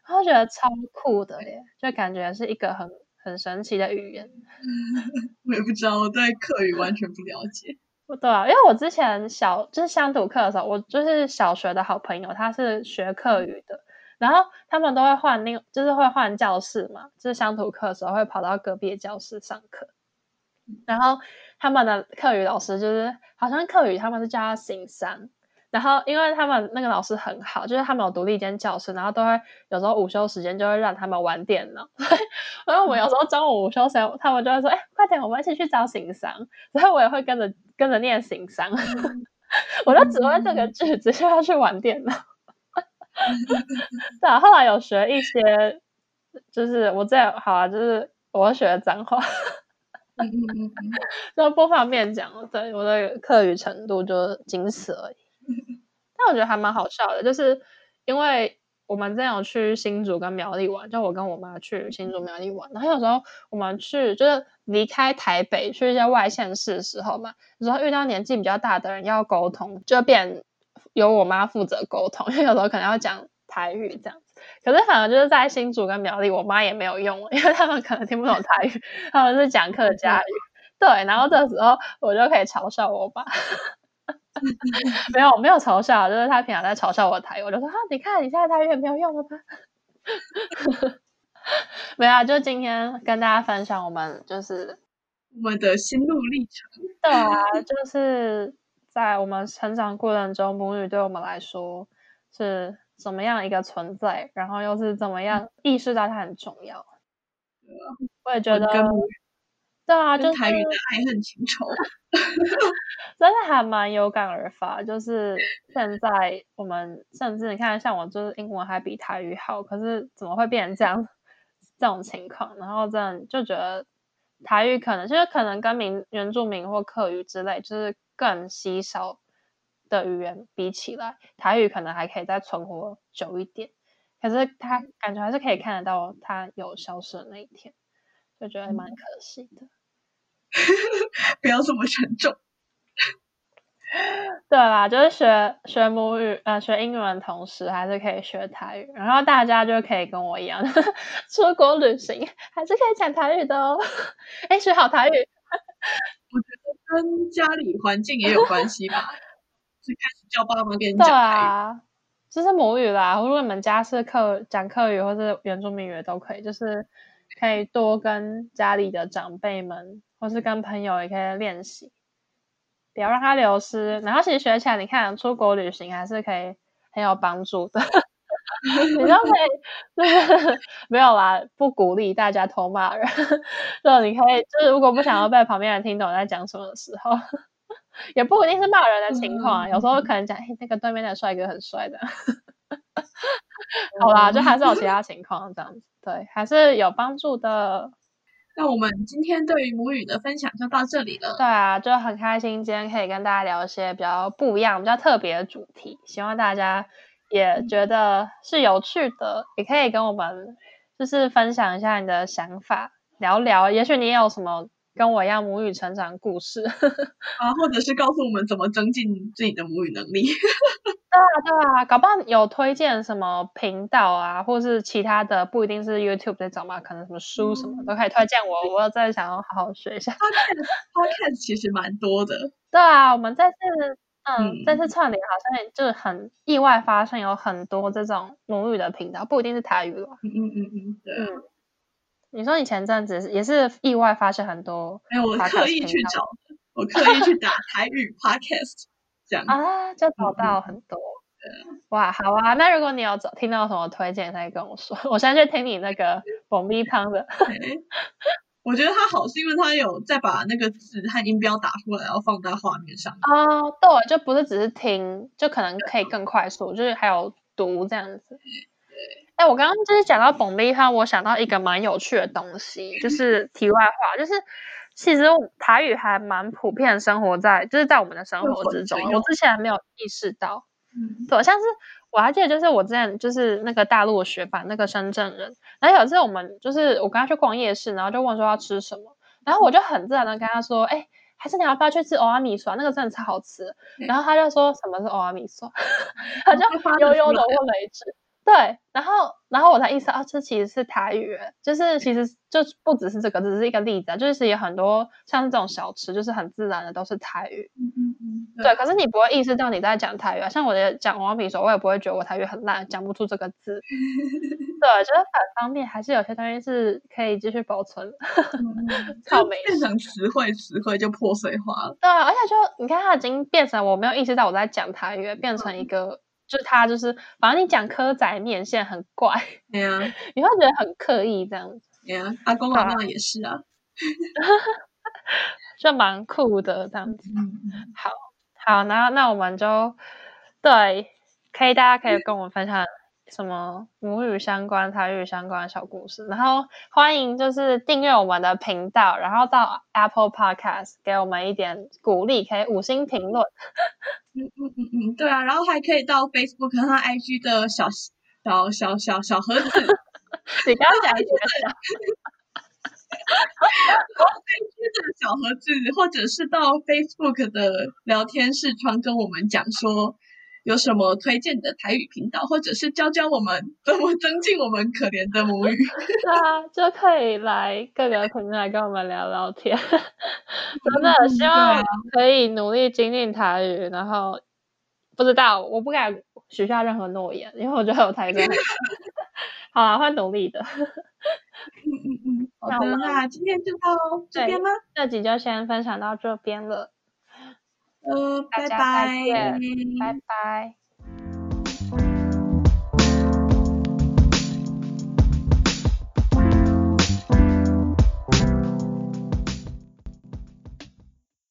然后觉得超酷的耶，就感觉是一个很很神奇的语言。我也不知道，我对客语完全不了解。对啊，因为我之前小就是乡土课的时候，我就是小学的好朋友，他是学课语的，然后他们都会换另，就是会换教室嘛，就是乡土课的时候会跑到隔壁的教室上课，然后他们的课语老师就是好像课语他们是叫他行山，然后因为他们那个老师很好，就是他们有独立一间教室，然后都会有时候午休时间就会让他们玩电脑。然后我们有时候中午午休时，他们就会说：“哎、欸，快点，我们一起去找行商。”然后我也会跟着跟着念行商，我就只会这个句子，就要去玩电脑。对啊，后来有学一些，就是我这样好啊，就是我学的脏话。嗯嗯嗯嗯，就不方便讲，对我的课语程度就仅此而已。但我觉得还蛮好笑的，就是因为我们之前有去新竹跟苗栗玩，就我跟我妈去新竹苗栗玩，然后有时候我们去就是离开台北去一些外县市的时候嘛，有时候遇到年纪比较大的人要沟通，就变由我妈负责沟通，因为有时候可能要讲台语这样子。可是反而就是在新竹跟苗栗，我妈也没有用，因为他们可能听不懂台语，他们是讲客家语。对，然后这时候我就可以嘲笑我爸。没有没有嘲笑，就是他平常在嘲笑我台语，我就说啊，你看你现在台语也没有用了吧？没有啊，就今天跟大家分享我们就是我们的心路历程。对啊，就是在我们成长过程中，母语对我们来说是怎么样一个存在，然后又是怎么样意识到它很重要。我也觉得。对啊，就台语的爱恨情仇，真的还蛮有感而发。就是现在我们甚至你看，像我就是英文还比台语好，可是怎么会变成这样这种情况？然后这样就觉得台语可能就是可能跟民原住民或客语之类，就是更稀少的语言比起来，台语可能还可以再存活久一点。可是他感觉还是可以看得到他有消失的那一天，就觉得还蛮可惜的。不要这么沉重。对啦，就是学学母语，呃，学英文的同时还是可以学台语，然后大家就可以跟我一样，出国旅行还是可以讲台语的哦。哎，学好台语，我觉得跟家里环境也有关系吧。最开始叫爸妈跟你讲台语，对啊，就是母语啦。如果你们家是客讲客语或是原住民语都可以，就是可以多跟家里的长辈们。或是跟朋友也可以练习，不要让它流失。然后其实学起来，你看出国旅行还是可以很有帮助的。你都可以，就 是没有啦，不鼓励大家偷骂人。就你可以，就是如果不想要被旁边人听懂在讲什么的时候，也不一定是骂人的情况啊。有时候可能讲，哎，那个对面的帅哥很帅的。好啦，就还是有其他情况这样子，对，还是有帮助的。那我们今天对于母语的分享就到这里了。对啊，就很开心今天可以跟大家聊一些比较不一样、比较特别的主题，希望大家也觉得是有趣的，也可以跟我们就是分享一下你的想法，聊聊，也许你也有什么。跟我一样母语成长故事 啊，或者是告诉我们怎么增进自己的母语能力。对啊，对啊，搞不好有推荐什么频道啊，或是其他的，不一定是 YouTube 这种嘛，可能什么书什么、嗯、都可以推荐我。我再想要好好学一下。Podcast 其实蛮多的。对啊，我们这次嗯，这次串联好像就是很意外发生有很多这种母语的频道，不一定是台语了。嗯嗯嗯嗯，对。嗯你说你前阵子也是意外发现很多，没有，我刻意去找，我刻意去打台语 podcast 这样啊，就找到很多。嗯、哇，好啊，那如果你有找听到什么推荐，可以跟我说。我现在去听你那个爆米花的。我觉得它好是因为它有再把那个字和音标打出来，然后放在画面上。哦，对，就不是只是听，就可能可以更快速，就是还有读这样子。哎，我刚刚就是讲到蹦逼哈，我想到一个蛮有趣的东西，就是题外话，就是其实台语还蛮普遍生活在，就是在我们的生活之中。我之前还没有意识到，嗯，对，像是我还记得，就是我之前就是那个大陆的学霸，那个深圳人，然后有一次我们就是我跟他去逛夜市，然后就问说要吃什么，然后我就很自然的跟他说，哎，还是你要不要去吃欧阿米线？那个真的超好吃。然后他就说什么是欧阿米线，他就悠悠的问了一句。对，然后然后我才意识到，这其实是台语，就是其实就不只是这个，只是一个例子，就是有很多像这种小吃，就是很自然的都是台语。嗯嗯嗯。对，可是你不会意识到你在讲台语啊，像我的讲王比说，我也不会觉得我台语很烂，讲不出这个字。对，就是反方面，还是有些东西是可以继续保存。靠美，变成词汇，词汇就破碎化了。对啊，而且就你看，它已经变成我没有意识到我在讲台语，变成一个。就他就是，反正你讲蚵仔面线很怪，对啊，你会觉得很刻意这样子。对啊，阿公阿妈也是啊，就蛮酷的这样子。好，好，那那我们就对，可以大家可以跟我们分享什么母语相关、台语相关的小故事，然后欢迎就是订阅我们的频道，然后到 Apple Podcast 给我们一点鼓励，可以五星评论。嗯嗯嗯嗯，对啊，然后还可以到 Facebook 和 IG 的小小小小小盒子，你刚刚讲一句的，IG 的小盒子，或者是到 Facebook 的聊天视窗跟我们讲说有什么推荐的台语频道，或者是教教我们怎么增进我们可怜的母语，对啊，就可以来各个平台跟我们聊聊天。真的希望可以努力精进台语，然后不知道我不敢许下任何诺言，因为我觉得我台语 好啊，会努力的。嗯嗯嗯，好的，那今天就到这边吗？这集就先分享到这边了。呃，拜拜，拜拜。